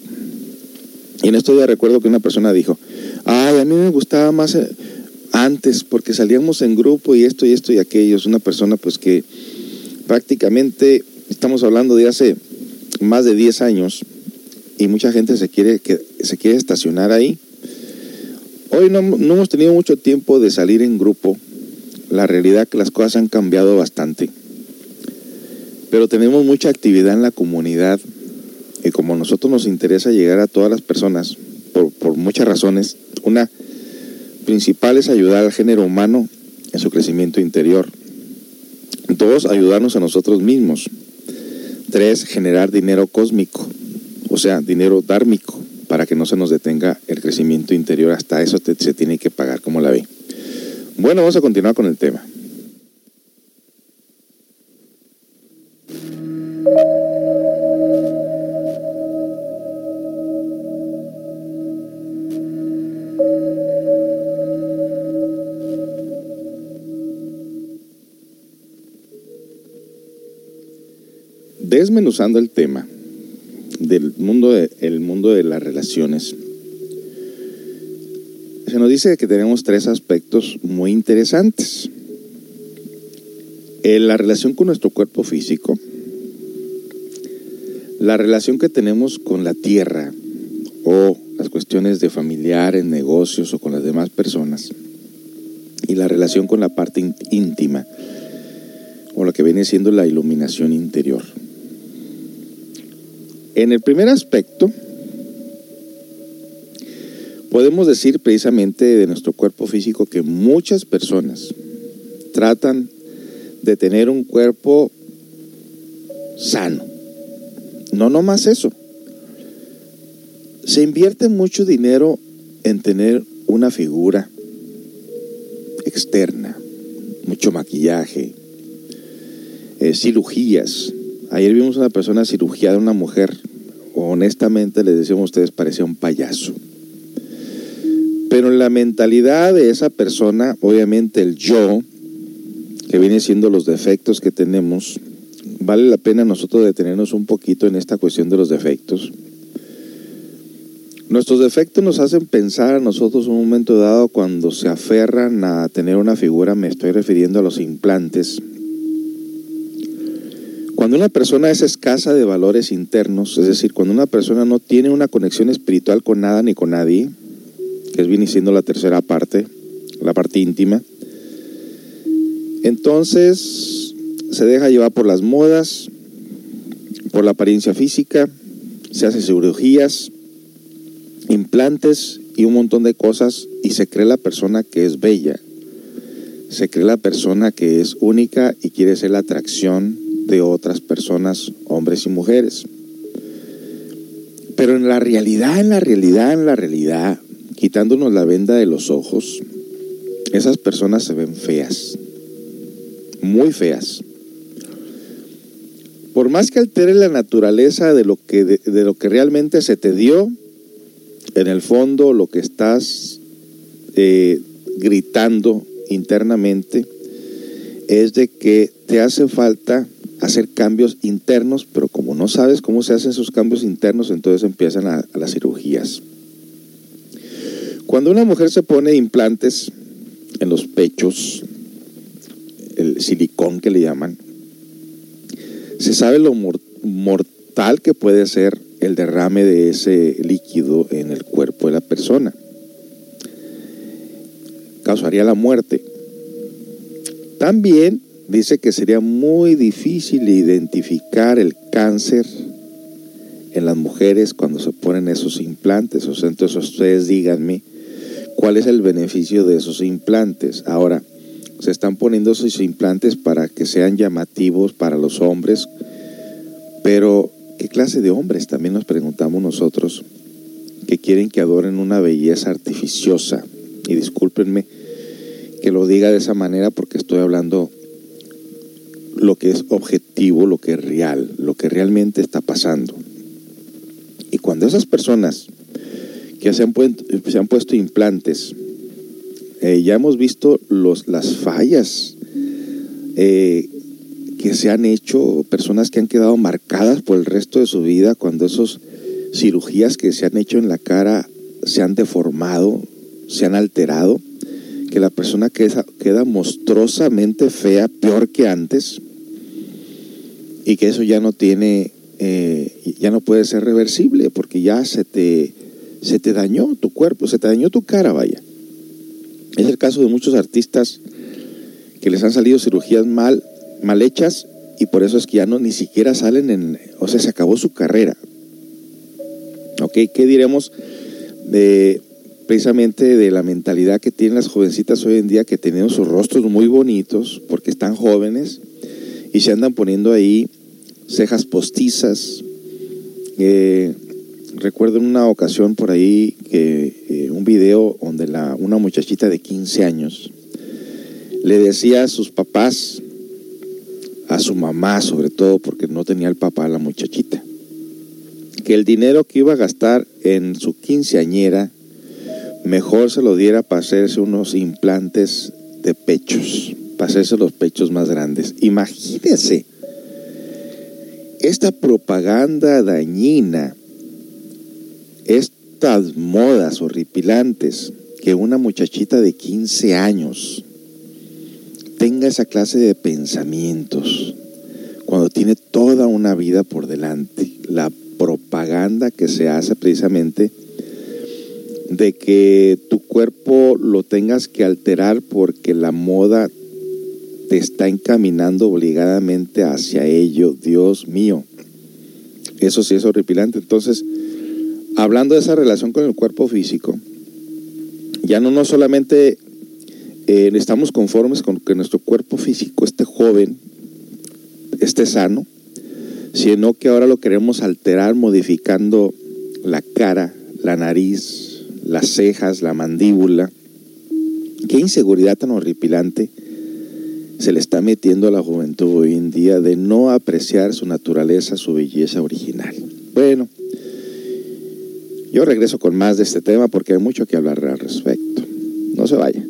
Y en esto ya recuerdo que una persona dijo, ay, a mí me gustaba más eh, antes porque salíamos en grupo y esto y esto y aquello. Es una persona pues que prácticamente estamos hablando de hace más de 10 años y mucha gente se quiere, que, se quiere estacionar ahí. Hoy no, hemos tenido mucho tiempo de salir en grupo. La realidad es que las cosas han cambiado bastante. Pero tenemos mucha actividad en la comunidad y como a nosotros nos interesa llegar a todas las personas, por, por muchas razones, una principal es ayudar al género humano en su crecimiento interior. Dos, ayudarnos a nosotros mismos. Tres, generar dinero cósmico, o sea, dinero dármico, para que no se nos detenga el crecimiento interior. Hasta eso se tiene que pagar, como la ve. Bueno, vamos a continuar con el tema. Desmenuzando el tema del mundo de, el mundo de las relaciones, se nos dice que tenemos tres aspectos muy interesantes. En la relación con nuestro cuerpo físico, la relación que tenemos con la tierra o las cuestiones de familiares, negocios o con las demás personas, y la relación con la parte ín- íntima o lo que viene siendo la iluminación interior. En el primer aspecto, podemos decir precisamente de nuestro cuerpo físico que muchas personas tratan de tener un cuerpo sano. No nomás eso. Se invierte mucho dinero en tener una figura externa, mucho maquillaje, eh, cirugías. Ayer vimos una persona cirugiada, una mujer. Honestamente, les decíamos a ustedes, parecía un payaso. Pero en la mentalidad de esa persona, obviamente el yo, que viene siendo los defectos que tenemos, vale la pena nosotros detenernos un poquito en esta cuestión de los defectos. Nuestros defectos nos hacen pensar a nosotros un momento dado cuando se aferran a tener una figura, me estoy refiriendo a los implantes. Cuando una persona es escasa de valores internos, es decir, cuando una persona no tiene una conexión espiritual con nada ni con nadie, que es viene siendo la tercera parte, la parte íntima, entonces se deja llevar por las modas, por la apariencia física, se hace cirugías, implantes y un montón de cosas y se cree la persona que es bella. Se cree la persona que es única y quiere ser la atracción de otras personas, hombres y mujeres. Pero en la realidad, en la realidad, en la realidad, quitándonos la venda de los ojos, esas personas se ven feas, muy feas. Por más que altere la naturaleza de lo que, de, lo que realmente se te dio, en el fondo lo que estás eh, gritando internamente es de que te hace falta hacer cambios internos, pero como no sabes cómo se hacen esos cambios internos, entonces empiezan a, las cirugías. Cuando una mujer se pone implantes en los pechos, el silicón que le llaman, se sabe lo mor- mortal que puede ser el derrame de ese líquido en el cuerpo de la persona. Causaría la muerte. También dice que sería muy difícil identificar el cáncer en las mujeres cuando se ponen esos implantes. O sea, entonces ustedes díganme cuál es el beneficio de esos implantes. Ahora, se están poniendo esos implantes para que sean llamativos para los hombres, pero ¿qué clase de hombres? También nos preguntamos nosotros que quieren que adoren una belleza artificiosa. Y discúlpenme que lo diga de esa manera porque estoy hablando lo que es objetivo, lo que es real, lo que realmente está pasando. Y cuando esas personas que se han, puesto, se han puesto implantes, eh, ya hemos visto las fallas eh, que se han hecho, personas que han quedado marcadas por el resto de su vida cuando esas cirugías que se han hecho en la cara se han deformado, se han alterado, que la persona queda monstruosamente fea, peor que antes, y que eso ya no tiene, eh, ya no puede ser reversible, porque ya se te, se te dañó tu cuerpo, se te dañó tu cara, vaya. Es el caso de muchos artistas que les han salido cirugías mal, mal hechas y por eso es que ya no ni siquiera salen en, o sea, se acabó su carrera. ¿Ok? ¿Qué diremos de precisamente de la mentalidad que tienen las jovencitas hoy en día que tienen sus rostros muy bonitos porque están jóvenes y se andan poniendo ahí cejas postizas? Eh, recuerdo en una ocasión por ahí que eh, un video donde la, una muchachita de 15 años le decía a sus papás, a su mamá sobre todo, porque no tenía el papá la muchachita, que el dinero que iba a gastar en su quinceañera mejor se lo diera para hacerse unos implantes de pechos, hacerse los pechos más grandes. Imagínense esta propaganda dañina, estas modas horripilantes, que una muchachita de 15 años tenga esa clase de pensamientos cuando tiene toda una vida por delante. La propaganda que se hace precisamente de que tu cuerpo lo tengas que alterar porque la moda te está encaminando obligadamente hacia ello, Dios mío. Eso sí es horripilante. Entonces, hablando de esa relación con el cuerpo físico, ya no, no solamente eh, estamos conformes con que nuestro cuerpo físico esté joven, esté sano, sino que ahora lo queremos alterar modificando la cara, la nariz, las cejas, la mandíbula. Qué inseguridad tan horripilante se le está metiendo a la juventud hoy en día de no apreciar su naturaleza, su belleza original. Bueno, yo regreso con más de este tema porque hay mucho que hablar al respecto. No se vaya.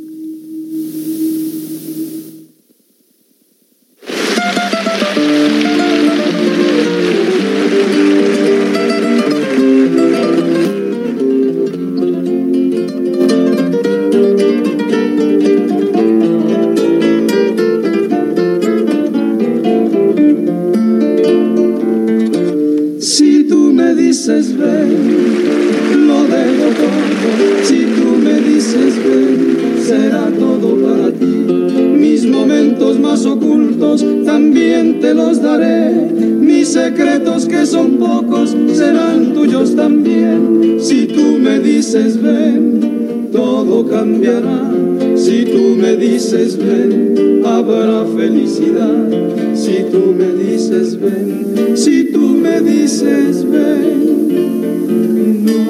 Dices ven, todo cambiará. Si tú me dices ven, habrá felicidad. Si tú me dices ven, si tú me dices ven, no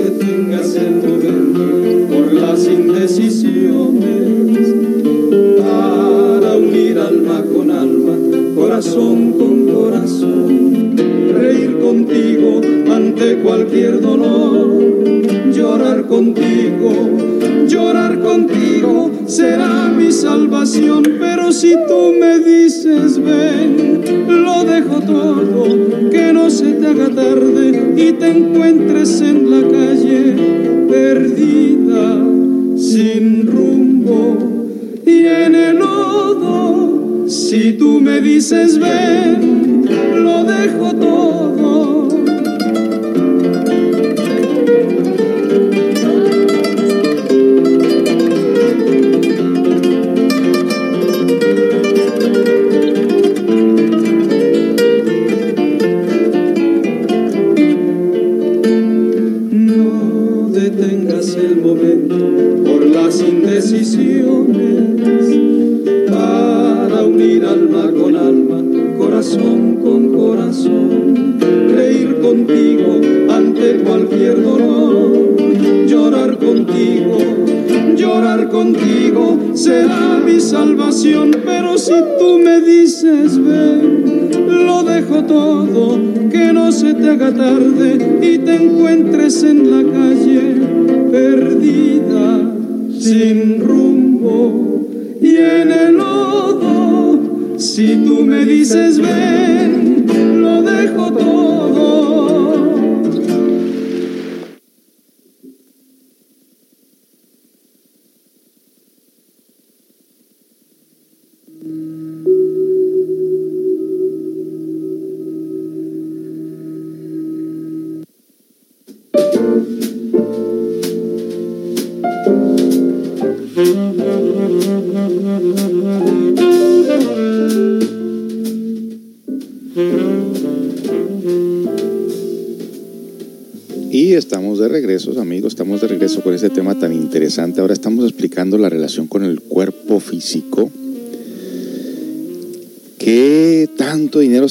detengas el momento por las indecisiones para unir alma con alma, corazón con corazón, reír contigo ante cualquier dolor, pero si tú me dices ven, lo dejo todo, que no se te haga tarde y te encuentres en la calle perdida, sin rumbo y en el lodo. Si tú me dices ven, lo dejo todo.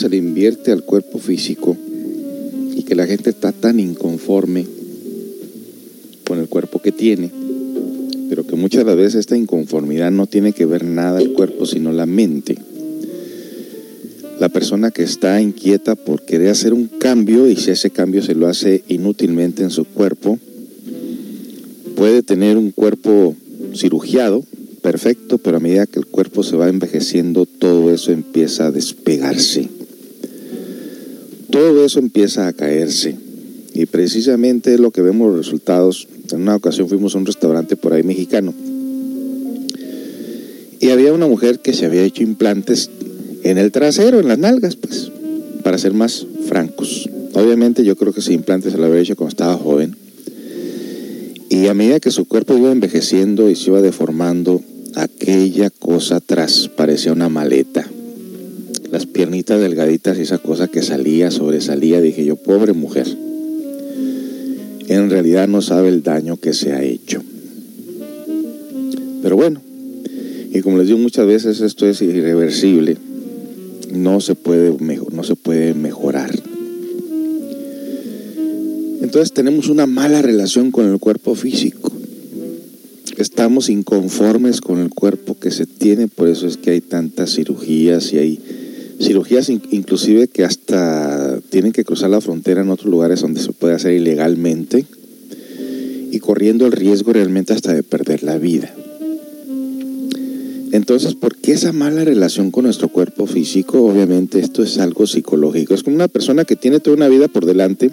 Le invierte al cuerpo físico? Y que la gente está tan inconforme con el cuerpo que tiene. Pero que muchas veces esta inconformidad no tiene que ver nada el cuerpo, sino la mente. La persona que está inquieta por querer hacer un cambio y si ese cambio se lo hace inútilmente en su cuerpo, puede tener un cuerpo cirugiado, perfecto, pero a medida que el cuerpo se va envejeciendo, todo eso empieza a despegarse. Eso empieza a caerse. Y precisamente es lo que vemos los resultados. En una ocasión fuimos a un restaurante por ahí mexicano. Y había una mujer que se había hecho implantes en el trasero, en las nalgas, pues, para ser más francos. Obviamente yo creo que ese implante se lo había hecho cuando estaba joven. Y a medida que su cuerpo iba envejeciendo y se iba deformando, aquella cosa atrás parecía una maleta. Piernitas delgaditas y esa cosa que salía, sobresalía, dije yo, pobre mujer. En realidad no sabe el daño que se ha hecho. Pero bueno, y como les digo muchas veces, esto es irreversible no se puede, no se puede mejorar. Entonces tenemos una mala relación con el cuerpo físico. estamos inconformes con el cuerpo que se tiene, por eso es que hay tantas cirugías y hay cirugías in- inclusive que hasta tienen que cruzar la frontera en otros lugares donde se puede hacer ilegalmente y corriendo el riesgo realmente hasta de perder la vida. Entonces, ¿por qué esa mala relación con nuestro cuerpo físico? Obviamente esto es algo psicológico. Es como una persona que tiene toda una vida por delante,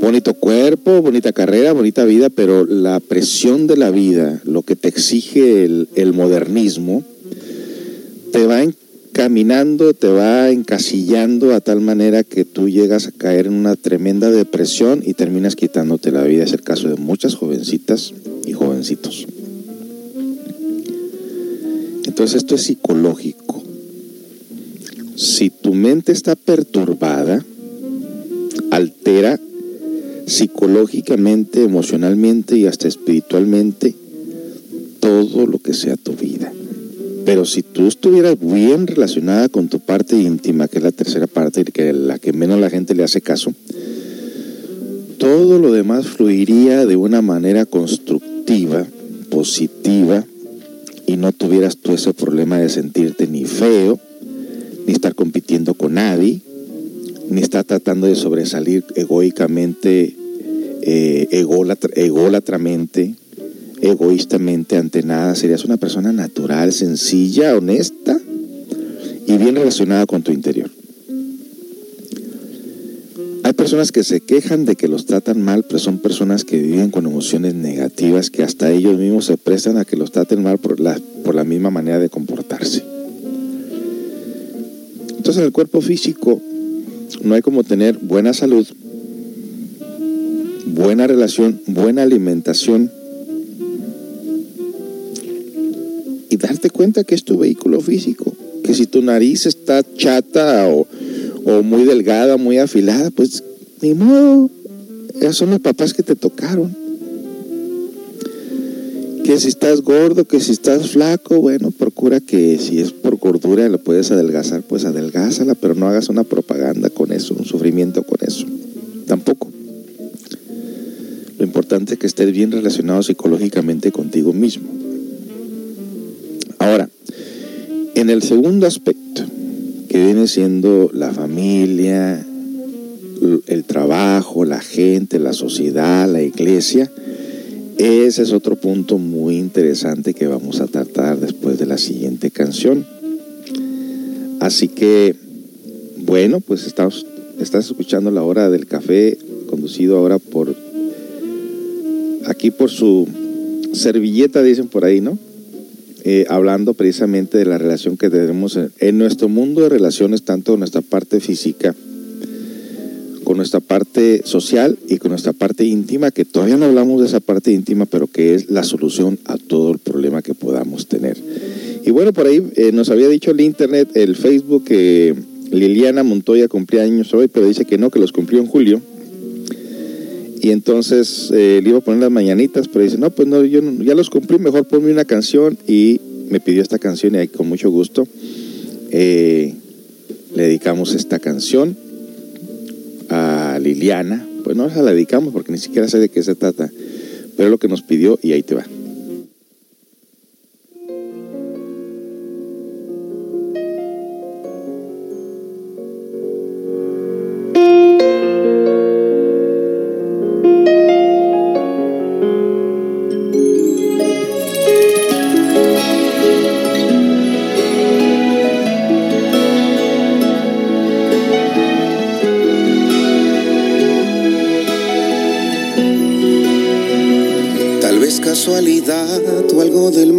bonito cuerpo, bonita carrera, bonita vida, pero la presión de la vida, lo que te exige el, el modernismo, te va encaminando, te va encasillando a tal manera que tú llegas a caer en una tremenda depresión y terminas quitándote la vida. Es el caso de muchas jovencitas y jovencitos. Entonces esto es psicológico. Si tu mente está perturbada, altera psicológicamente, emocionalmente y hasta espiritualmente todo lo que sea tu vida. Pero si tú estuvieras bien relacionada con tu parte íntima, que es la tercera parte, que la que menos la gente le hace caso, todo lo demás fluiría de una manera constructiva, positiva, y no tuvieras tú ese problema de sentirte ni feo, ni estar compitiendo con nadie, ni estar tratando de sobresalir egoicamente, eh, ególatra- ególatramente, egoístamente ante nada. Serías una persona natural, sencilla, honesta y bien relacionada con tu interior. Hay personas que se quejan de que los tratan mal, pero son personas que viven con emociones negativas que hasta ellos mismos se prestan a que los traten mal por la, por la misma manera de comportarse. Entonces en el cuerpo físico no hay como tener buena salud, buena relación, buena alimentación y darte cuenta que es tu vehículo físico. Que si tu nariz está chata o, o muy delgada, muy afilada, pues ni modo. Esos son los papás que te tocaron. Que si estás gordo, que si estás flaco, bueno, procura que si es por gordura lo puedes adelgazar, pues adelgázala, pero no hagas una propaganda con eso, un sufrimiento con eso. Tampoco. Lo importante es que estés bien relacionado psicológicamente contigo mismo. Ahora, en el segundo aspecto, que viene siendo la familia, el trabajo, la gente, la sociedad, la iglesia, ese es otro punto muy interesante que vamos a tratar después de la siguiente canción. Así que, bueno, pues estamos, estás escuchando la hora del café, conducido ahora por, aquí por su servilleta, dicen por ahí, ¿no? Eh, hablando precisamente de la relación que tenemos en, en nuestro mundo de relaciones, tanto en nuestra parte física, con nuestra parte social y con nuestra parte íntima, que todavía no hablamos de esa parte íntima, pero que es la solución a todo el problema que podamos tener. Y bueno, por ahí eh, nos había dicho el internet, el Facebook, que Liliana Montoya cumplía años hoy, pero dice que no, que los cumplió en julio. Y entonces eh, le iba a poner las mañanitas, pero dice, no, pues no, yo no- ya los cumplí, mejor ponme una canción. Y me pidió esta canción y ahí con mucho gusto eh, le dedicamos esta canción a Liliana. Pues no se la dedicamos porque ni siquiera sé de qué se trata, pero es lo que nos pidió y ahí te va.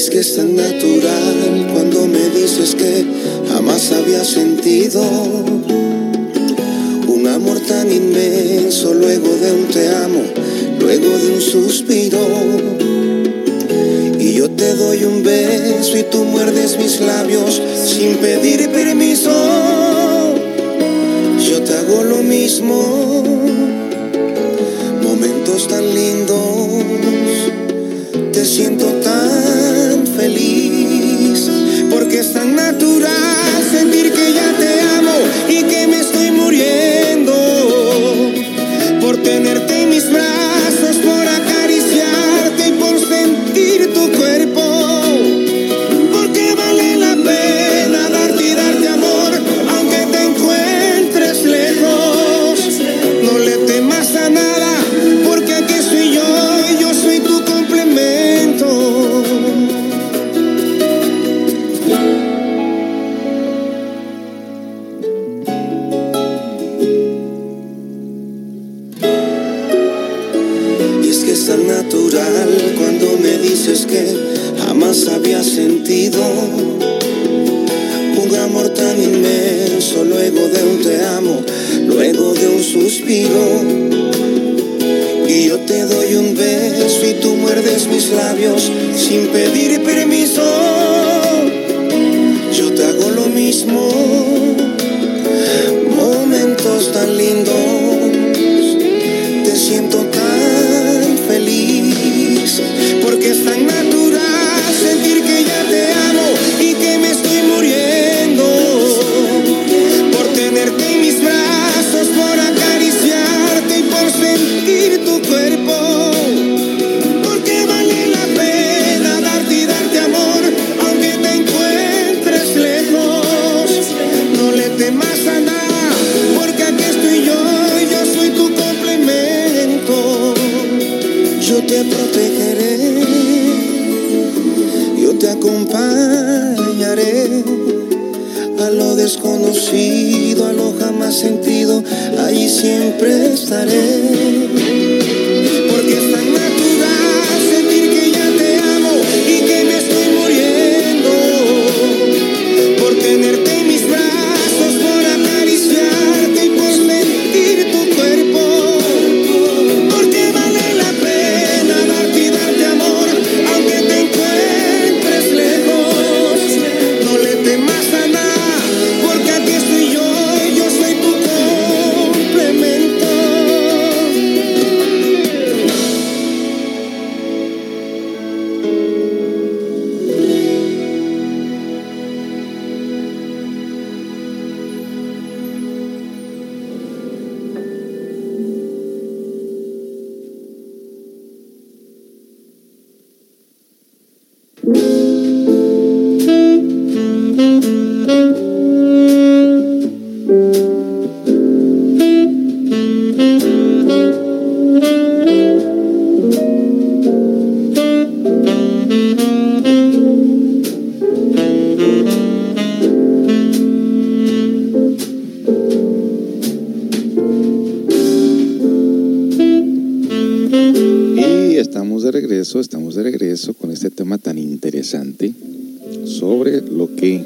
Y es que es tan natural cuando me dices que jamás había sentido un amor tan inmenso luego de un te amo, luego de un suspiro. beso y tú muerdes mis labios sin pedir permiso. Yo te hago lo mismo. Momentos tan lindos, te siento tan porque es tan natural sentir que ya te regreso, estamos de regreso con este tema tan interesante sobre lo que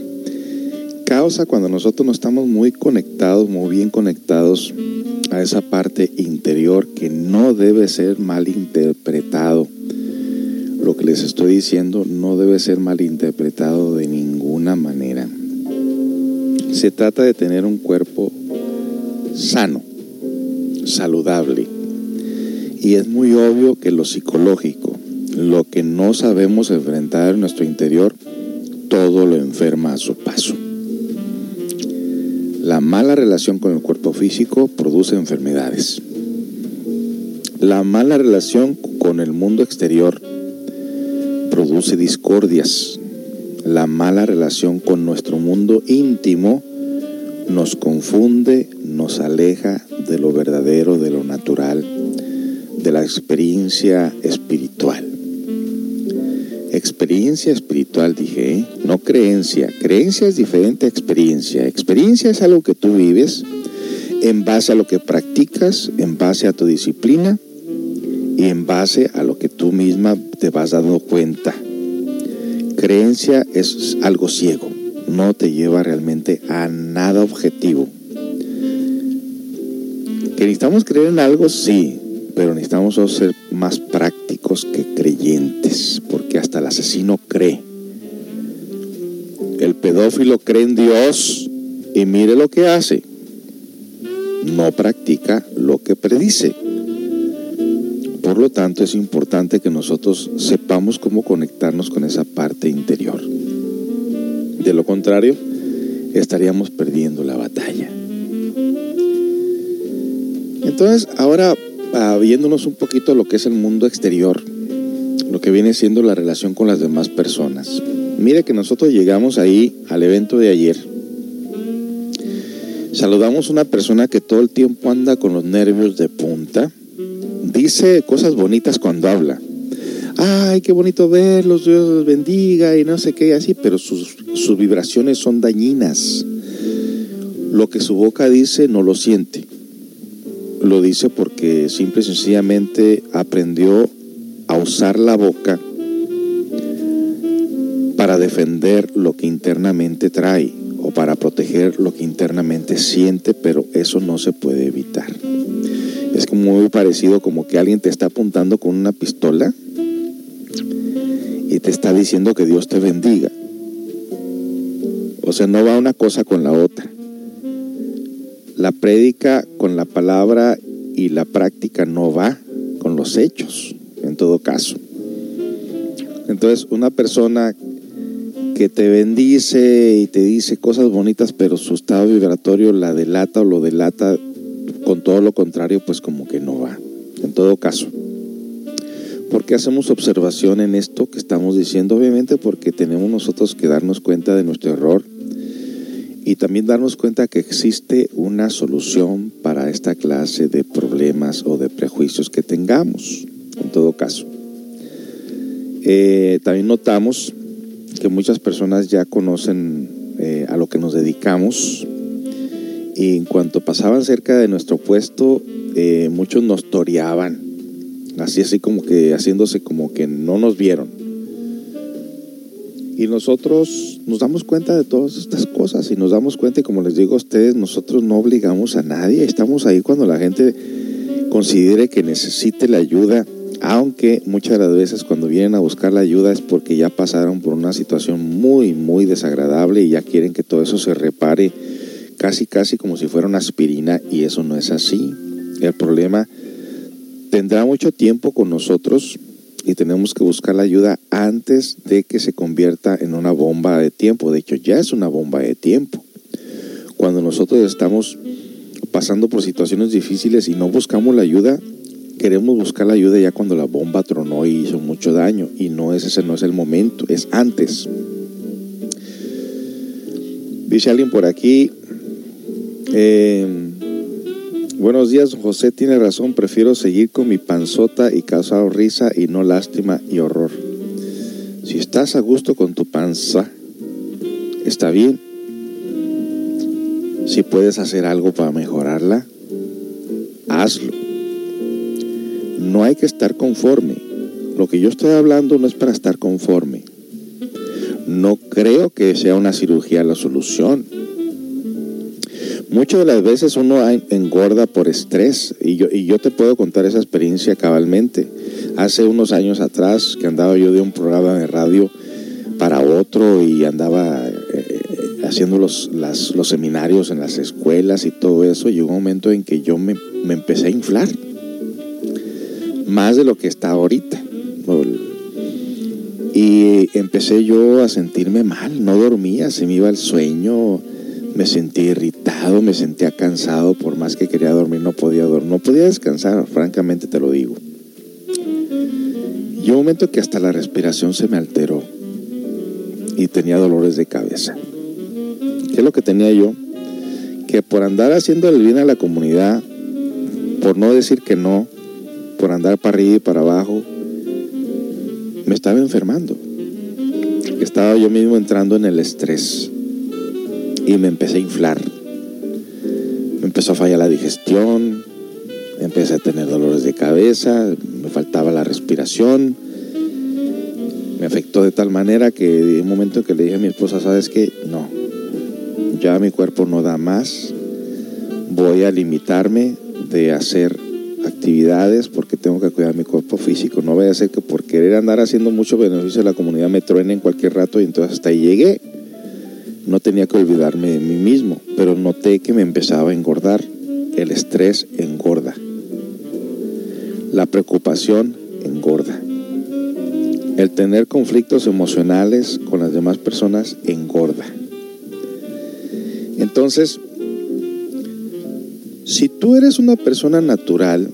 causa cuando nosotros no estamos muy conectados, muy bien conectados a esa parte interior que no debe ser malinterpretado. Lo que les estoy diciendo no debe ser malinterpretado de ninguna manera. Se trata de tener un cuerpo sano, saludable. Y es muy obvio que lo psicológico, lo que no sabemos enfrentar en nuestro interior, todo lo enferma a su paso. La mala relación con el cuerpo físico produce enfermedades. La mala relación con el mundo exterior produce discordias. La mala relación con nuestro mundo íntimo nos confunde, nos aleja de lo verdadero, de lo natural, de la experiencia espiritual. Experiencia espiritual, dije, ¿eh? no creencia. Creencia es diferente a experiencia. Experiencia es algo que tú vives en base a lo que practicas, en base a tu disciplina y en base a lo que tú misma te vas dando cuenta. Creencia es algo ciego, no te lleva realmente a nada objetivo. Que necesitamos creer en algo, sí, pero necesitamos ser más prácticos que creyentes, porque hasta el asesino cree, pedófilo cree en Dios y mire lo que hace. No practica lo que predice. Por lo tanto, es importante que nosotros sepamos cómo conectarnos con esa parte interior. De lo contrario, estaríamos perdiendo la batalla. Entonces, ahora viéndonos un poquito lo que es el mundo exterior, lo que viene siendo la relación con las demás personas. Mire que nosotros llegamos ahí al evento de ayer. Saludamos a una persona que todo el tiempo anda con los nervios de punta. Dice cosas bonitas cuando habla. Ay, qué bonito verlos, Dios los bendiga y no sé qué, así, pero sus vibraciones son dañinas. Lo que su boca dice no lo siente. Lo dice porque simple y sencillamente aprendió a usar la boca para defender lo que internamente trae o para proteger lo que internamente siente, pero eso no se puede evitar. Es como muy parecido como que alguien te está apuntando con una pistola y te está diciendo que Dios te bendiga. O sea, no va una cosa con la otra. La prédica con la palabra y la práctica no va con los hechos, en todo caso. Entonces, una persona que te bendice y te dice cosas bonitas, pero su estado vibratorio la delata o lo delata con todo lo contrario, pues como que no va. En todo caso. ¿Por qué hacemos observación en esto que estamos diciendo? Obviamente porque tenemos nosotros que darnos cuenta de nuestro error y también darnos cuenta que existe una solución para esta clase de problemas o de prejuicios que tengamos, en todo caso. Eh, también notamos que muchas personas ya conocen eh, a lo que nos dedicamos y en cuanto pasaban cerca de nuestro puesto, eh, muchos nos toreaban, así así como que haciéndose como que no nos vieron. Y nosotros nos damos cuenta de todas estas cosas y nos damos cuenta, y como les digo a ustedes, nosotros no obligamos a nadie, estamos ahí cuando la gente considere que necesite la ayuda, aunque muchas de las veces cuando vienen a buscar la ayuda es porque ya pasaron por una situación muy, muy desagradable y ya quieren que todo eso se repare casi, casi como si fuera una aspirina y eso no es así. El problema tendrá mucho tiempo con nosotros y tenemos que buscar la ayuda antes de que se convierta en una bomba de tiempo. De hecho, ya es una bomba de tiempo. Cuando nosotros estamos pasando por situaciones difíciles y no buscamos la ayuda, queremos buscar la ayuda ya cuando la bomba tronó y hizo mucho daño. Y no es ese no es el momento, es antes. Dice alguien por aquí, eh, buenos días, José tiene razón, prefiero seguir con mi panzota y causar risa y no lástima y horror. Si estás a gusto con tu panza, está bien. Si puedes hacer algo para mejorarla, hazlo. No hay que estar conforme. Lo que yo estoy hablando no es para estar conforme. No creo que sea una cirugía la solución. Muchas de las veces uno engorda por estrés y yo, y yo te puedo contar esa experiencia cabalmente. Hace unos años atrás que andaba yo de un programa de radio para otro y andaba eh, haciendo los, las, los seminarios en las escuelas y todo eso, llegó un momento en que yo me, me empecé a inflar, más de lo que está ahorita. Y empecé yo a sentirme mal, no dormía, se me iba el sueño, me sentía irritado, me sentía cansado, por más que quería dormir no podía dormir, no podía descansar, francamente te lo digo. Y un momento que hasta la respiración se me alteró y tenía dolores de cabeza. ¿Qué es lo que tenía yo? Que por andar haciendo el bien a la comunidad, por no decir que no, por andar para arriba y para abajo, me estaba enfermando. Estaba yo mismo entrando en el estrés y me empecé a inflar. Me empezó a fallar la digestión, empecé a tener dolores de cabeza, me faltaba la respiración. Me afectó de tal manera que de un momento que le dije a mi esposa, ¿sabes qué? No, ya mi cuerpo no da más, voy a limitarme de hacer actividades porque tengo que cuidar mi cuerpo físico. No voy a ser que por querer andar haciendo mucho beneficio a la comunidad me truene en cualquier rato y entonces hasta ahí llegué. No tenía que olvidarme de mí mismo, pero noté que me empezaba a engordar. El estrés engorda. La preocupación engorda. El tener conflictos emocionales con las demás personas engorda. Entonces, si tú eres una persona natural,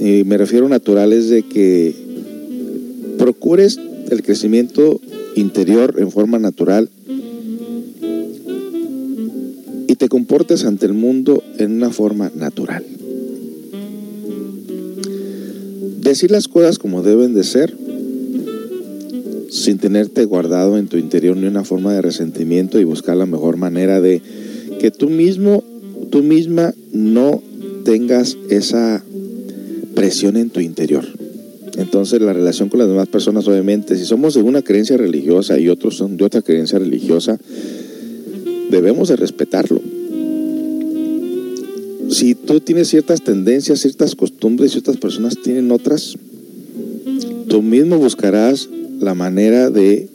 y me refiero a natural es de que procures el crecimiento interior en forma natural te comportes ante el mundo en una forma natural. Decir las cosas como deben de ser, sin tenerte guardado en tu interior ni una forma de resentimiento y buscar la mejor manera de que tú mismo, tú misma no tengas esa presión en tu interior. Entonces la relación con las demás personas, obviamente, si somos de una creencia religiosa y otros son de otra creencia religiosa, debemos de respetarlo. Si tú tienes ciertas tendencias, ciertas costumbres y otras personas tienen otras, tú mismo buscarás la manera de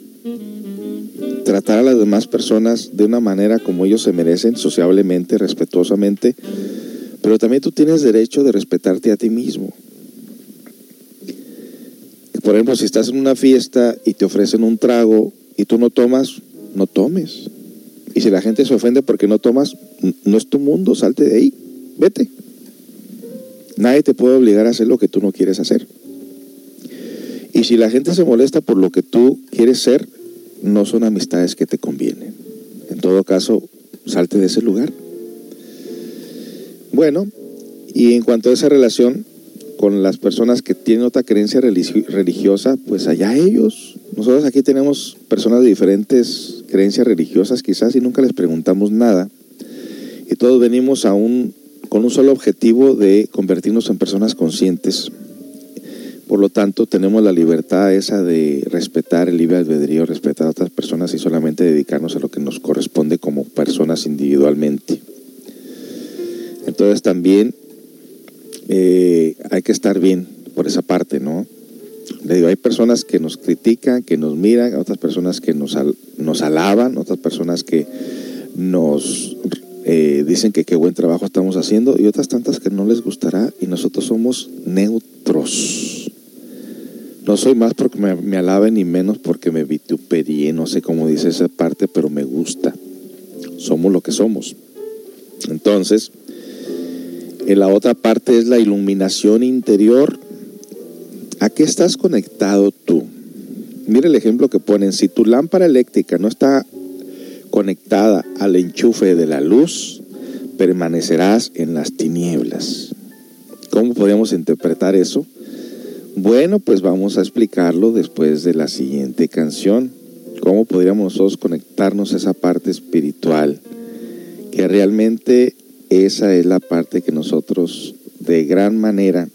tratar a las demás personas de una manera como ellos se merecen, sociablemente, respetuosamente, pero también tú tienes derecho de respetarte a ti mismo. Por ejemplo, si estás en una fiesta y te ofrecen un trago y tú no tomas, no tomes. Y si la gente se ofende porque no tomas, no es tu mundo, salte de ahí, vete. Nadie te puede obligar a hacer lo que tú no quieres hacer. Y si la gente se molesta por lo que tú quieres ser, no son amistades que te convienen. En todo caso, salte de ese lugar. Bueno, y en cuanto a esa relación con las personas que tienen otra creencia religiosa, pues allá ellos. Nosotros aquí tenemos personas de diferentes creencias religiosas quizás y nunca les preguntamos nada. Y todos venimos a un, con un solo objetivo de convertirnos en personas conscientes. Por lo tanto, tenemos la libertad esa de respetar el libre albedrío, respetar a otras personas y solamente dedicarnos a lo que nos corresponde como personas individualmente. Entonces también eh, hay que estar bien por esa parte, ¿no? Le digo, hay personas que nos critican, que nos miran, otras personas que nos, nos alaban, otras personas que nos eh, dicen que qué buen trabajo estamos haciendo y otras tantas que no les gustará y nosotros somos neutros. No soy más porque me, me alaben ni menos porque me vituperie, no sé cómo dice esa parte, pero me gusta. Somos lo que somos. Entonces, en la otra parte es la iluminación interior. ¿A qué estás conectado tú? Mira el ejemplo que ponen. Si tu lámpara eléctrica no está conectada al enchufe de la luz, permanecerás en las tinieblas. ¿Cómo podemos interpretar eso? Bueno, pues vamos a explicarlo después de la siguiente canción. ¿Cómo podríamos nosotros conectarnos a esa parte espiritual que realmente esa es la parte que nosotros de gran manera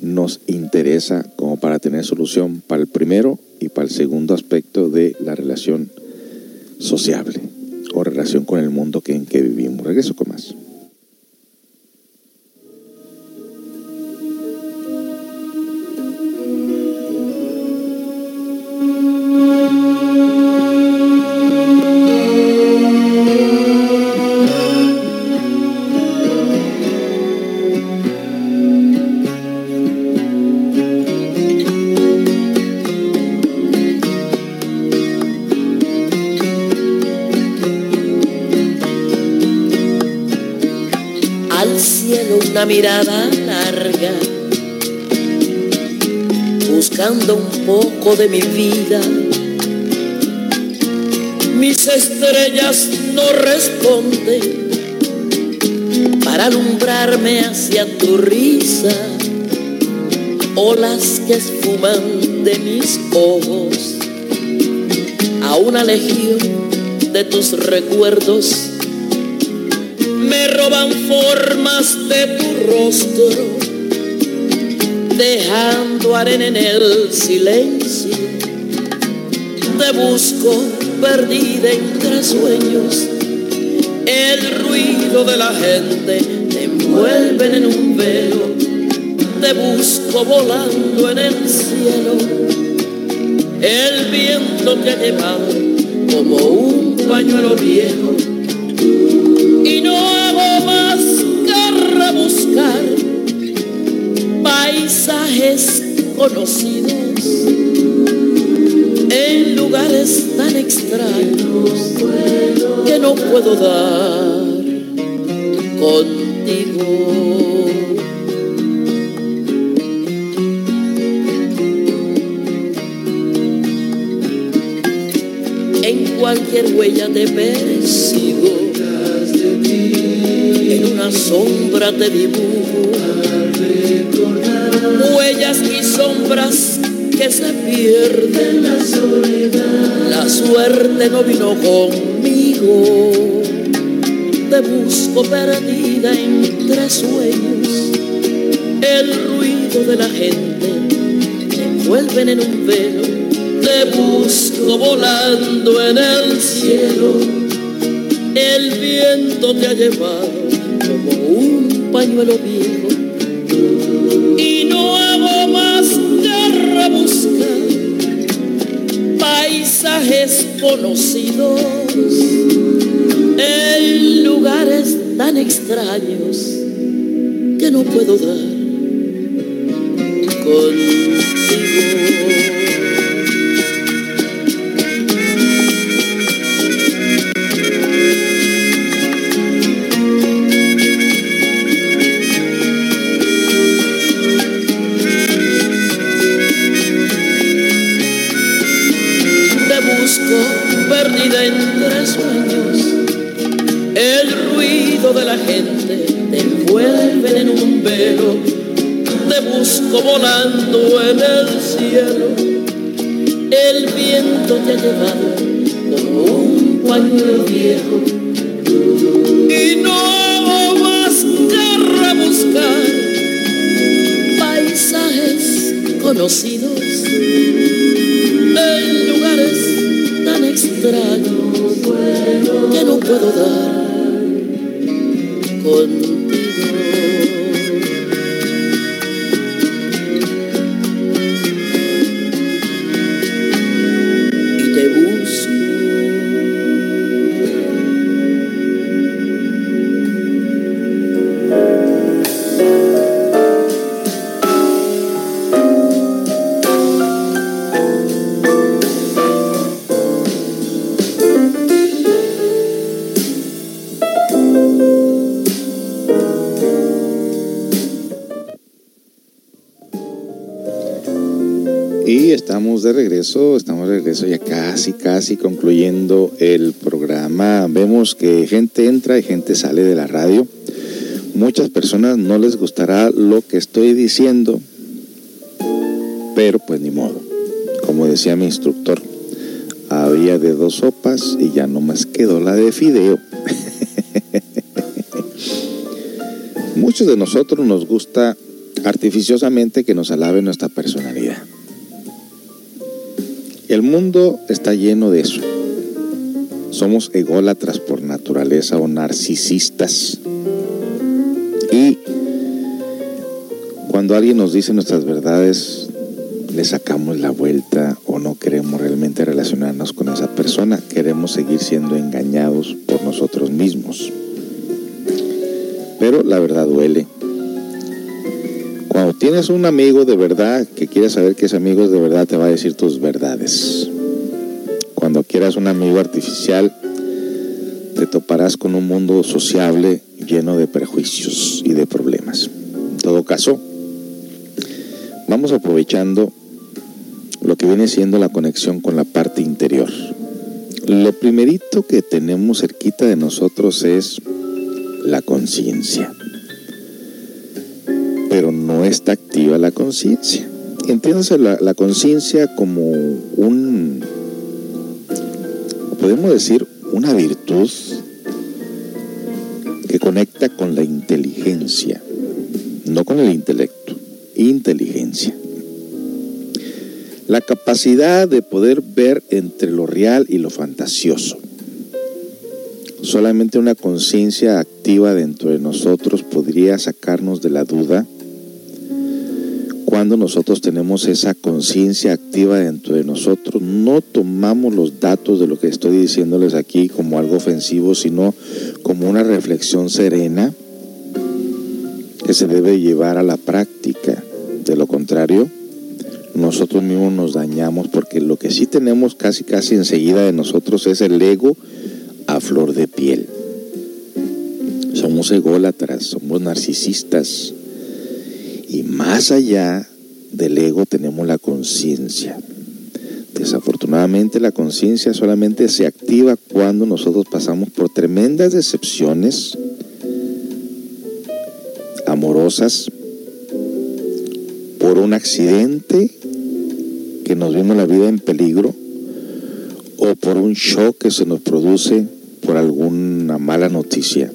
nos interesa como para tener solución para el primero y para el segundo aspecto de la relación sociable o relación con el mundo que, en que vivimos. Regreso con más. Mirada larga, buscando un poco de mi vida. Mis estrellas no responden para alumbrarme hacia tu risa, olas que esfuman de mis ojos a una legión de tus recuerdos roban formas de tu rostro, dejando arena en el silencio. Te busco perdida entre sueños, el ruido de la gente te envuelven en un velo. Te busco volando en el cielo, el viento que ha llevado como un pañuelo viejo que rebuscar paisajes conocidos en lugares tan extraños que no puedo dar contigo. En cualquier huella te persigo, una sombra te dibujo, huellas y sombras que se pierden la soledad. La suerte no vino conmigo. Te busco perdida entre sueños. El ruido de la gente te envuelven en un velo. Te busco volando en el cielo. El viento te ha llevado pañuelo viejo. Y no hago más que rebuscar paisajes conocidos en lugares tan extraños que no puedo dar estamos de regreso ya casi, casi concluyendo el programa. Vemos que gente entra y gente sale de la radio. Muchas personas no les gustará lo que estoy diciendo, pero pues ni modo. Como decía mi instructor, había de dos sopas y ya no más quedó la de fideo. Muchos de nosotros nos gusta artificiosamente que nos alabe nuestra personalidad. El mundo está lleno de eso. Somos ególatras por naturaleza o narcisistas. Y cuando alguien nos dice nuestras verdades, le sacamos la vuelta o no queremos realmente relacionarnos con esa persona. Queremos seguir siendo engañados por nosotros mismos. Pero la verdad duele. Cuando tienes un amigo de verdad que quiere saber que ese amigo de verdad, te va a decir tus verdades. Cuando quieras un amigo artificial, te toparás con un mundo sociable lleno de prejuicios y de problemas. En todo caso, vamos aprovechando lo que viene siendo la conexión con la parte interior. Lo primerito que tenemos cerquita de nosotros es la conciencia pero no está activa la conciencia. Entiéndase la, conciencia como un, podemos decir, una virtud que conecta con la inteligencia, no con el intelecto, inteligencia. La capacidad de poder ver entre lo real y lo fantasioso. Solamente una conciencia activa dentro de nosotros podría sacarnos de la duda nosotros tenemos esa conciencia activa dentro de nosotros, no tomamos los datos de lo que estoy diciéndoles aquí como algo ofensivo, sino como una reflexión serena que se debe llevar a la práctica. De lo contrario, nosotros mismos nos dañamos porque lo que sí tenemos casi casi enseguida de nosotros es el ego a flor de piel. Somos ególatras, somos narcisistas y más allá del ego tenemos la conciencia. Desafortunadamente la conciencia solamente se activa cuando nosotros pasamos por tremendas decepciones amorosas, por un accidente que nos vimos la vida en peligro o por un shock que se nos produce por alguna mala noticia.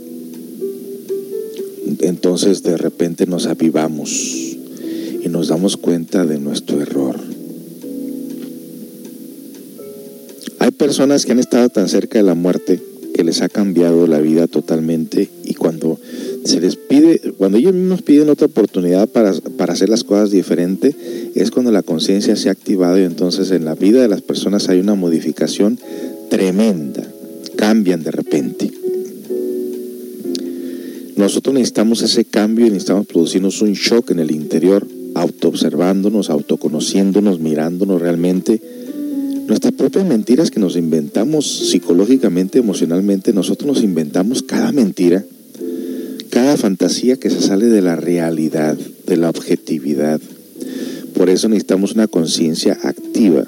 Entonces de repente nos avivamos y nos damos cuenta de nuestro error. Hay personas que han estado tan cerca de la muerte que les ha cambiado la vida totalmente y cuando se les pide, cuando ellos mismos piden otra oportunidad para, para hacer las cosas diferente, es cuando la conciencia se ha activado y entonces en la vida de las personas hay una modificación tremenda, cambian de repente. Nosotros necesitamos ese cambio y necesitamos producirnos un shock en el interior, autoobservándonos, autoconociéndonos, mirándonos realmente. Nuestras propias mentiras que nos inventamos psicológicamente, emocionalmente, nosotros nos inventamos cada mentira, cada fantasía que se sale de la realidad, de la objetividad. Por eso necesitamos una conciencia activa.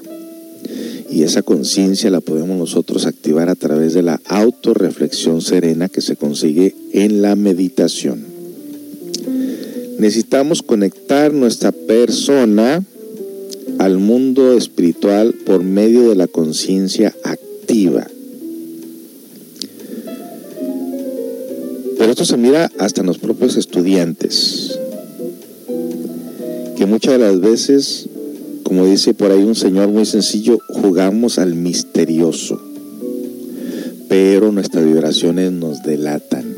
Y esa conciencia la podemos nosotros activar a través de la autorreflexión serena que se consigue en la meditación. Necesitamos conectar nuestra persona al mundo espiritual por medio de la conciencia activa. Pero esto se mira hasta en los propios estudiantes, que muchas de las veces como dice por ahí un señor muy sencillo, jugamos al misterioso, pero nuestras vibraciones nos delatan.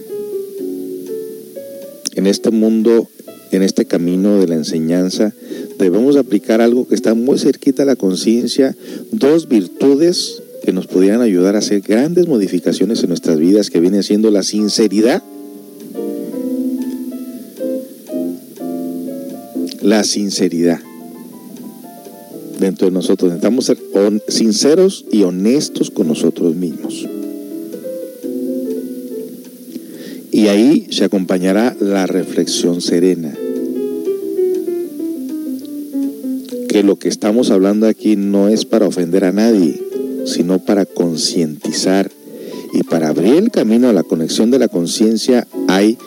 En este mundo, en este camino de la enseñanza, debemos aplicar algo que está muy cerquita a la conciencia, dos virtudes que nos podrían ayudar a hacer grandes modificaciones en nuestras vidas, que viene siendo la sinceridad la sinceridad dentro de nosotros. Necesitamos ser sinceros y honestos con nosotros mismos. Y ahí se acompañará la reflexión serena. Que lo que estamos hablando aquí no es para ofender a nadie, sino para concientizar. Y para abrir el camino a la conexión de la conciencia hay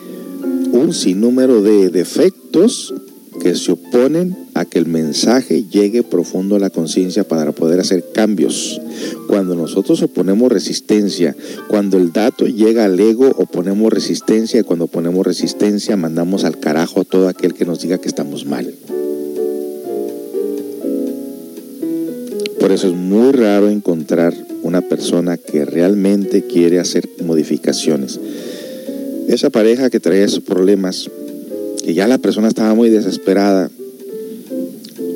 un sinnúmero de defectos que se oponen a que el mensaje llegue profundo a la conciencia para poder hacer cambios. Cuando nosotros oponemos resistencia, cuando el dato llega al ego, oponemos resistencia y cuando ponemos resistencia mandamos al carajo a todo aquel que nos diga que estamos mal. Por eso es muy raro encontrar una persona que realmente quiere hacer modificaciones. Esa pareja que traía sus problemas, que ya la persona estaba muy desesperada,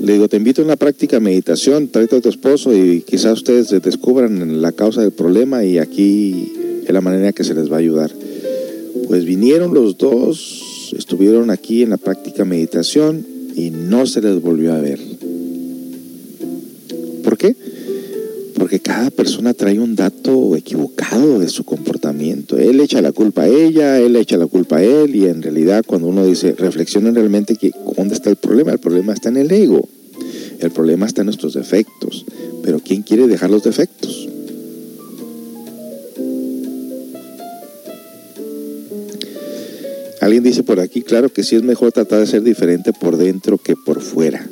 le digo, te invito a una práctica meditación, tráete a tu esposo y quizás ustedes descubran la causa del problema y aquí es la manera que se les va a ayudar. Pues vinieron los dos, estuvieron aquí en la práctica meditación y no se les volvió a ver. Cada persona trae un dato equivocado de su comportamiento. Él echa la culpa a ella, él echa la culpa a él y en realidad cuando uno dice, reflexionen realmente que dónde está el problema, el problema está en el ego. El problema está en nuestros defectos. Pero ¿quién quiere dejar los defectos? Alguien dice por aquí, claro que sí es mejor tratar de ser diferente por dentro que por fuera.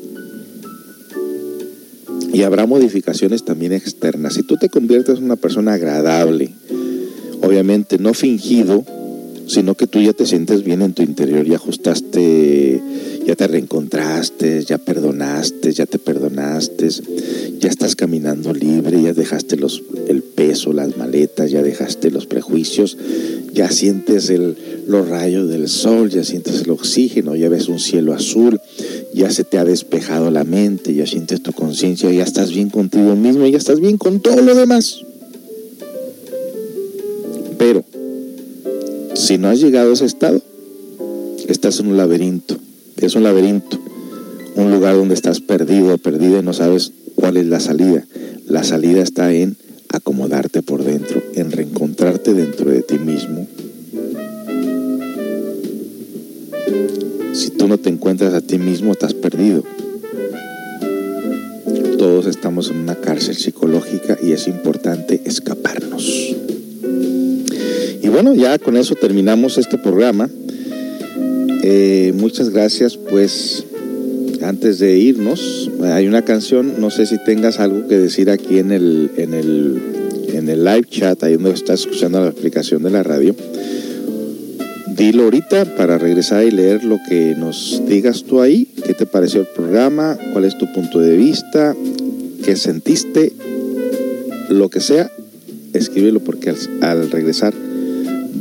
Y habrá modificaciones también externas. Si tú te conviertes en una persona agradable, obviamente no fingido, sino que tú ya te sientes bien en tu interior, ya ajustaste, ya te reencontraste, ya perdonaste, ya te perdonaste, ya estás caminando libre, ya dejaste los, el peso, las maletas, ya dejaste los prejuicios, ya sientes el, los rayos del sol, ya sientes el oxígeno, ya ves un cielo azul, ya se te ha despejado la mente, ya sientes tu conciencia, ya estás bien contigo mismo, ya estás bien con todo lo demás. Pero, si no has llegado a ese estado, estás en un laberinto. Es un laberinto, un lugar donde estás perdido, perdida y no sabes cuál es la salida. La salida está en acomodarte por dentro, en reencontrarte dentro de ti mismo. Si tú no te encuentras a ti mismo, estás perdido. Todos estamos en una cárcel psicológica y es importante escaparnos. Y bueno, ya con eso terminamos este programa. Eh, muchas gracias, pues antes de irnos, hay una canción, no sé si tengas algo que decir aquí en el, en el, en el live chat, ahí donde estás escuchando la explicación de la radio. Dilo ahorita para regresar y leer lo que nos digas tú ahí, qué te pareció el programa, cuál es tu punto de vista, qué sentiste, lo que sea, escríbelo porque al, al regresar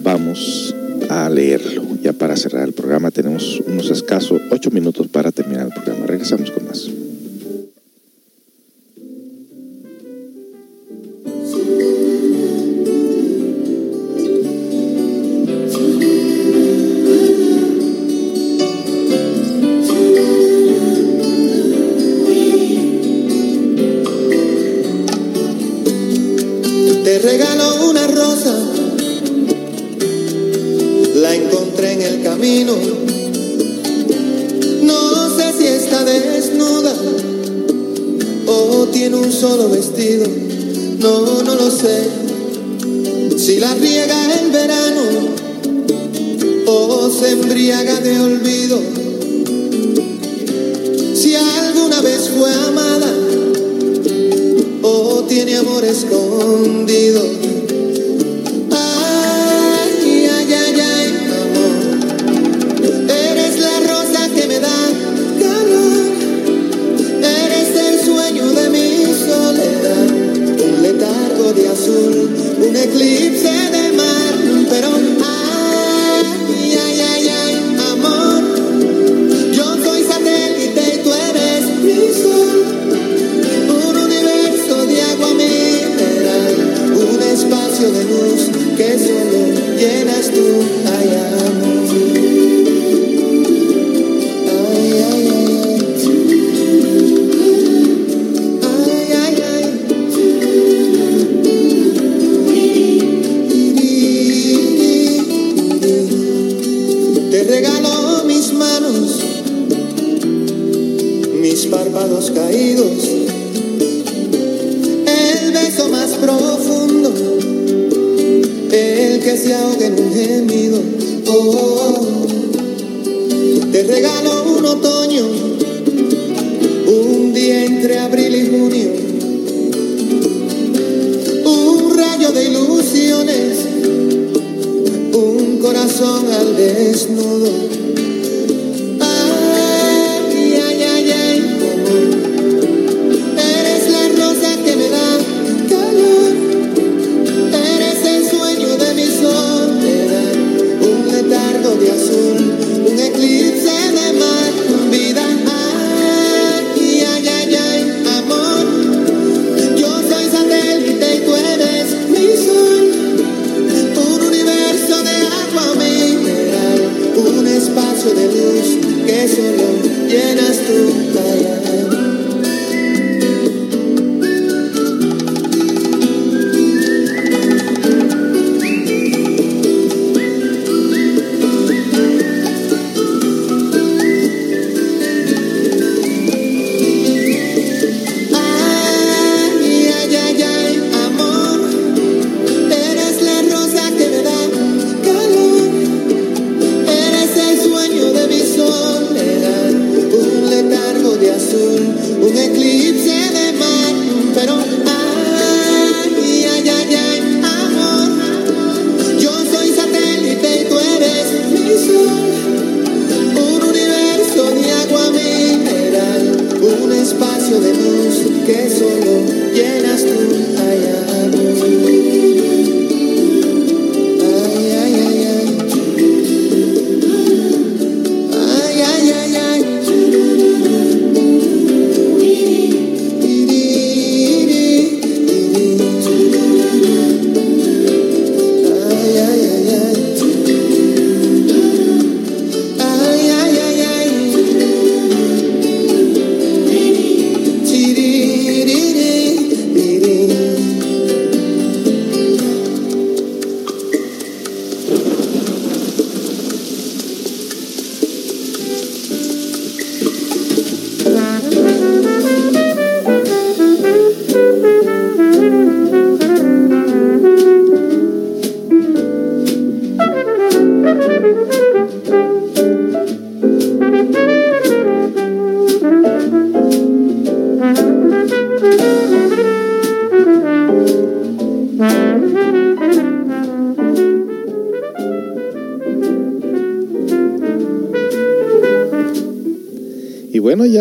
vamos a leerlo. Ya para cerrar el programa tenemos unos escasos ocho minutos para terminar el programa. Regresamos con más. Camino. No sé si está desnuda o tiene un solo vestido. No, no lo sé. Si la riega en verano o se embriaga de olvido. Si alguna vez fue amada o tiene amor escondido.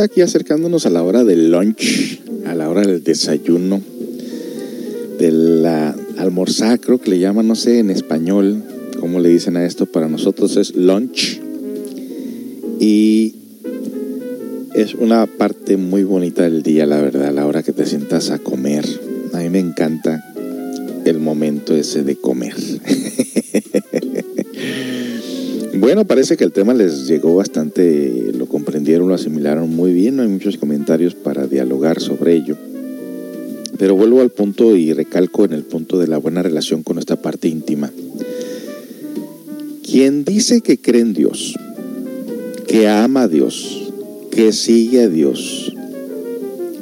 Aquí acercándonos a la hora del lunch, a la hora del desayuno, de la almorzar, creo que le llaman, no sé en español, cómo le dicen a esto, para nosotros es lunch. Y es una parte muy bonita del día, la verdad, la hora que te sientas a comer. A mí me encanta el momento ese de comer. bueno, parece que el tema les llegó bastante, lo asimilaron muy bien, no hay muchos comentarios para dialogar sobre ello. Pero vuelvo al punto y recalco en el punto de la buena relación con nuestra parte íntima. Quien dice que cree en Dios, que ama a Dios, que sigue a Dios,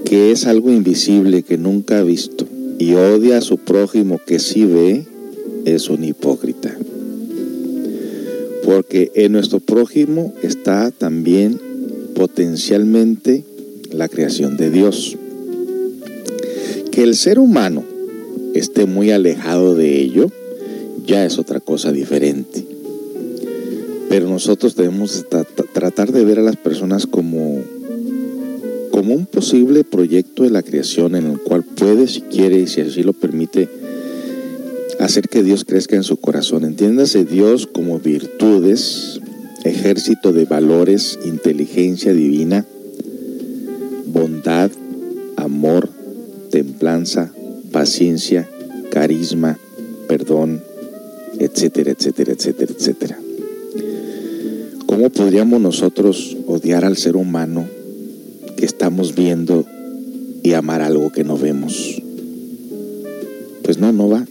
que es algo invisible que nunca ha visto y odia a su prójimo que sí ve, es un hipócrita. Porque en nuestro prójimo está también potencialmente la creación de Dios. Que el ser humano esté muy alejado de ello ya es otra cosa diferente. Pero nosotros debemos tratar de ver a las personas como, como un posible proyecto de la creación en el cual puede, si quiere y si así lo permite, hacer que Dios crezca en su corazón. Entiéndase Dios como virtudes, ejército de valores, inteligencia divina, bondad, amor, templanza, paciencia, carisma, perdón, etcétera, etcétera, etcétera, etcétera. ¿Cómo podríamos nosotros odiar al ser humano que estamos viendo y amar algo que no vemos? Pues no, no va.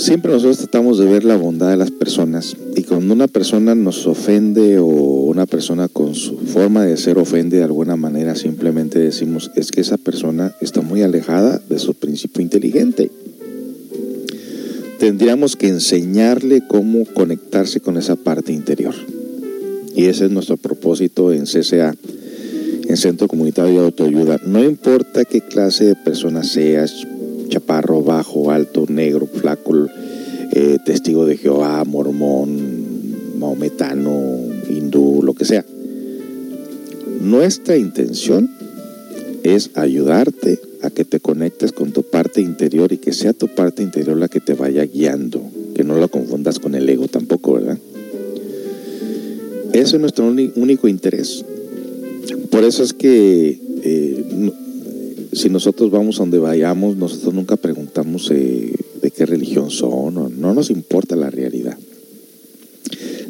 Siempre nosotros tratamos de ver la bondad de las personas y cuando una persona nos ofende o una persona con su forma de ser ofende de alguna manera, simplemente decimos es que esa persona está muy alejada de su principio inteligente. Tendríamos que enseñarle cómo conectarse con esa parte interior. Y ese es nuestro propósito en CCA, en Centro Comunitario de Autoayuda. No importa qué clase de persona seas, chaparro, bajo, alto, negro, flaco, eh, testigo de Jehová, mormón, maometano, hindú, lo que sea. Nuestra intención es ayudarte a que te conectes con tu parte interior y que sea tu parte interior la que te vaya guiando, que no la confundas con el ego tampoco, ¿verdad? Eso es nuestro único interés. Por eso es que eh, si nosotros vamos a donde vayamos, nosotros nunca preguntamos eh, de qué religión son, no, no nos importa la realidad.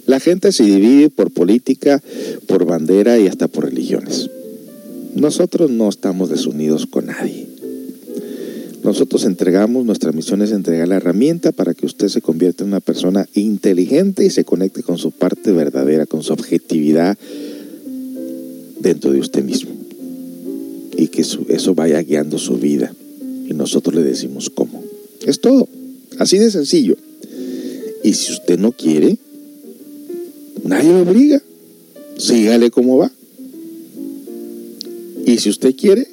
La gente se divide por política, por bandera y hasta por religiones. Nosotros no estamos desunidos con nadie. Nosotros entregamos, nuestra misión es entregar la herramienta para que usted se convierta en una persona inteligente y se conecte con su parte verdadera, con su objetividad dentro de usted mismo. Y que eso vaya guiando su vida. Y nosotros le decimos cómo. Es todo. Así de sencillo. Y si usted no quiere, nadie lo obliga. Sígale cómo va. Y si usted quiere,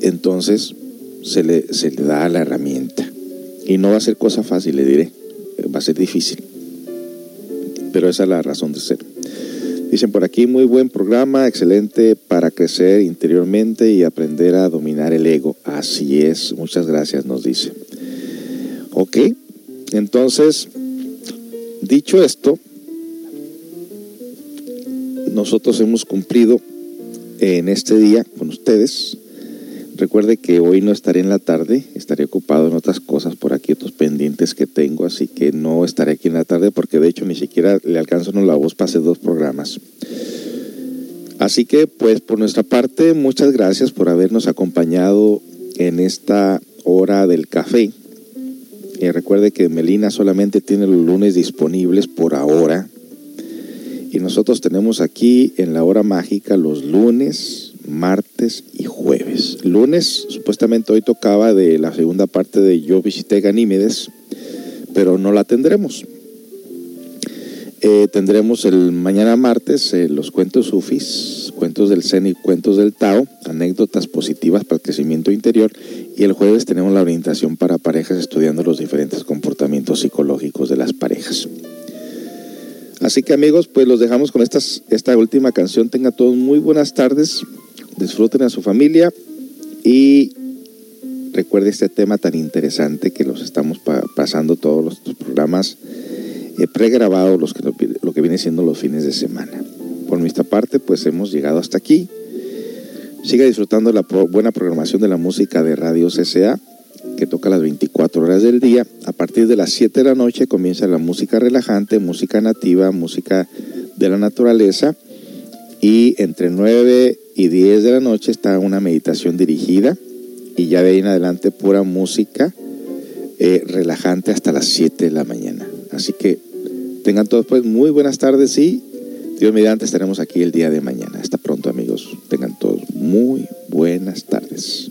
entonces se le, se le da la herramienta. Y no va a ser cosa fácil, le diré. Va a ser difícil. Pero esa es la razón de ser. Dicen por aquí, muy buen programa, excelente para crecer interiormente y aprender a dominar el ego. Así es, muchas gracias, nos dice. Ok, entonces, dicho esto, nosotros hemos cumplido en este día con ustedes. Recuerde que hoy no estaré en la tarde, estaré ocupado en otras cosas por aquí, otros que tengo, así que no estaré aquí en la tarde porque de hecho ni siquiera le alcanzo la voz para hacer dos programas. Así que pues por nuestra parte, muchas gracias por habernos acompañado en esta hora del café. Y recuerde que Melina solamente tiene los lunes disponibles por ahora. Y nosotros tenemos aquí en la hora mágica los lunes, martes y jueves. Lunes, supuestamente hoy tocaba de la segunda parte de Yo visité Ganímedes, pero no la tendremos. Eh, tendremos el mañana martes eh, los cuentos sufis, cuentos del Zen y cuentos del Tao, anécdotas positivas para el crecimiento interior. Y el jueves tenemos la orientación para parejas estudiando los diferentes comportamientos psicológicos de las parejas. Así que amigos, pues los dejamos con estas, esta última canción. Tengan todos muy buenas tardes, disfruten a su familia y recuerde este tema tan interesante que los estamos pa- pasando todos los programas eh, pregrabados, los que, lo que viene siendo los fines de semana. Por nuestra parte, pues hemos llegado hasta aquí. Siga disfrutando la pro- buena programación de la música de Radio CCA, que toca las 24 horas del día. A partir de las 7 de la noche comienza la música relajante, música nativa, música de la naturaleza. Y entre 9 y 10 de la noche está una meditación dirigida. Y ya de ahí en adelante pura música eh, relajante hasta las 7 de la mañana. Así que tengan todos pues muy buenas tardes y Dios mediante estaremos aquí el día de mañana. Hasta pronto amigos. Tengan todos muy buenas tardes.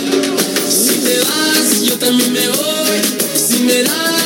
También me voy. Si me das,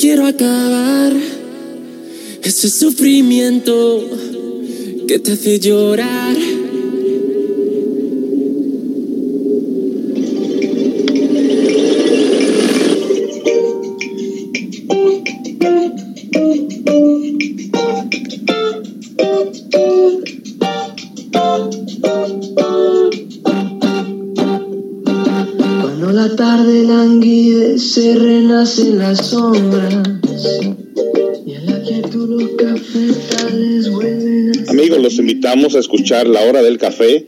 quiero acabar ese sufrimiento que te hace llorar. Amigos, los invitamos a escuchar La Hora del Café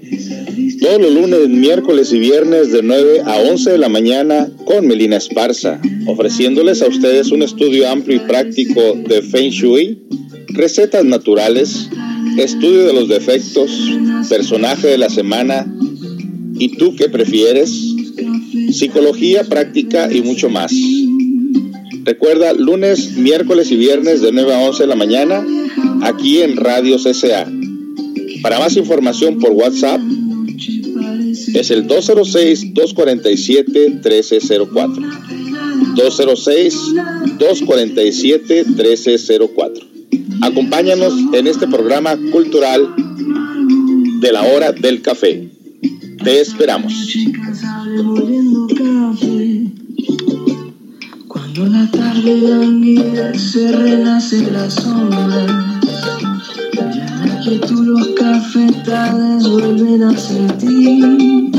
todos los lunes, miércoles y viernes de 9 a 11 de la mañana con Melina Esparza, ofreciéndoles a ustedes un estudio amplio y práctico de Feng Shui, recetas naturales, estudio de los defectos, personaje de la semana, ¿y tú qué prefieres? Psicología práctica y mucho más. Recuerda, lunes, miércoles y viernes de 9 a 11 de la mañana, aquí en Radio CCA. Para más información por WhatsApp, es el 206-247-1304. 206-247-1304. Acompáñanos en este programa cultural de la hora del café. Te esperamos. La tarde languidece, renacen las sombras. La quietud los cafetales vuelven a sentir.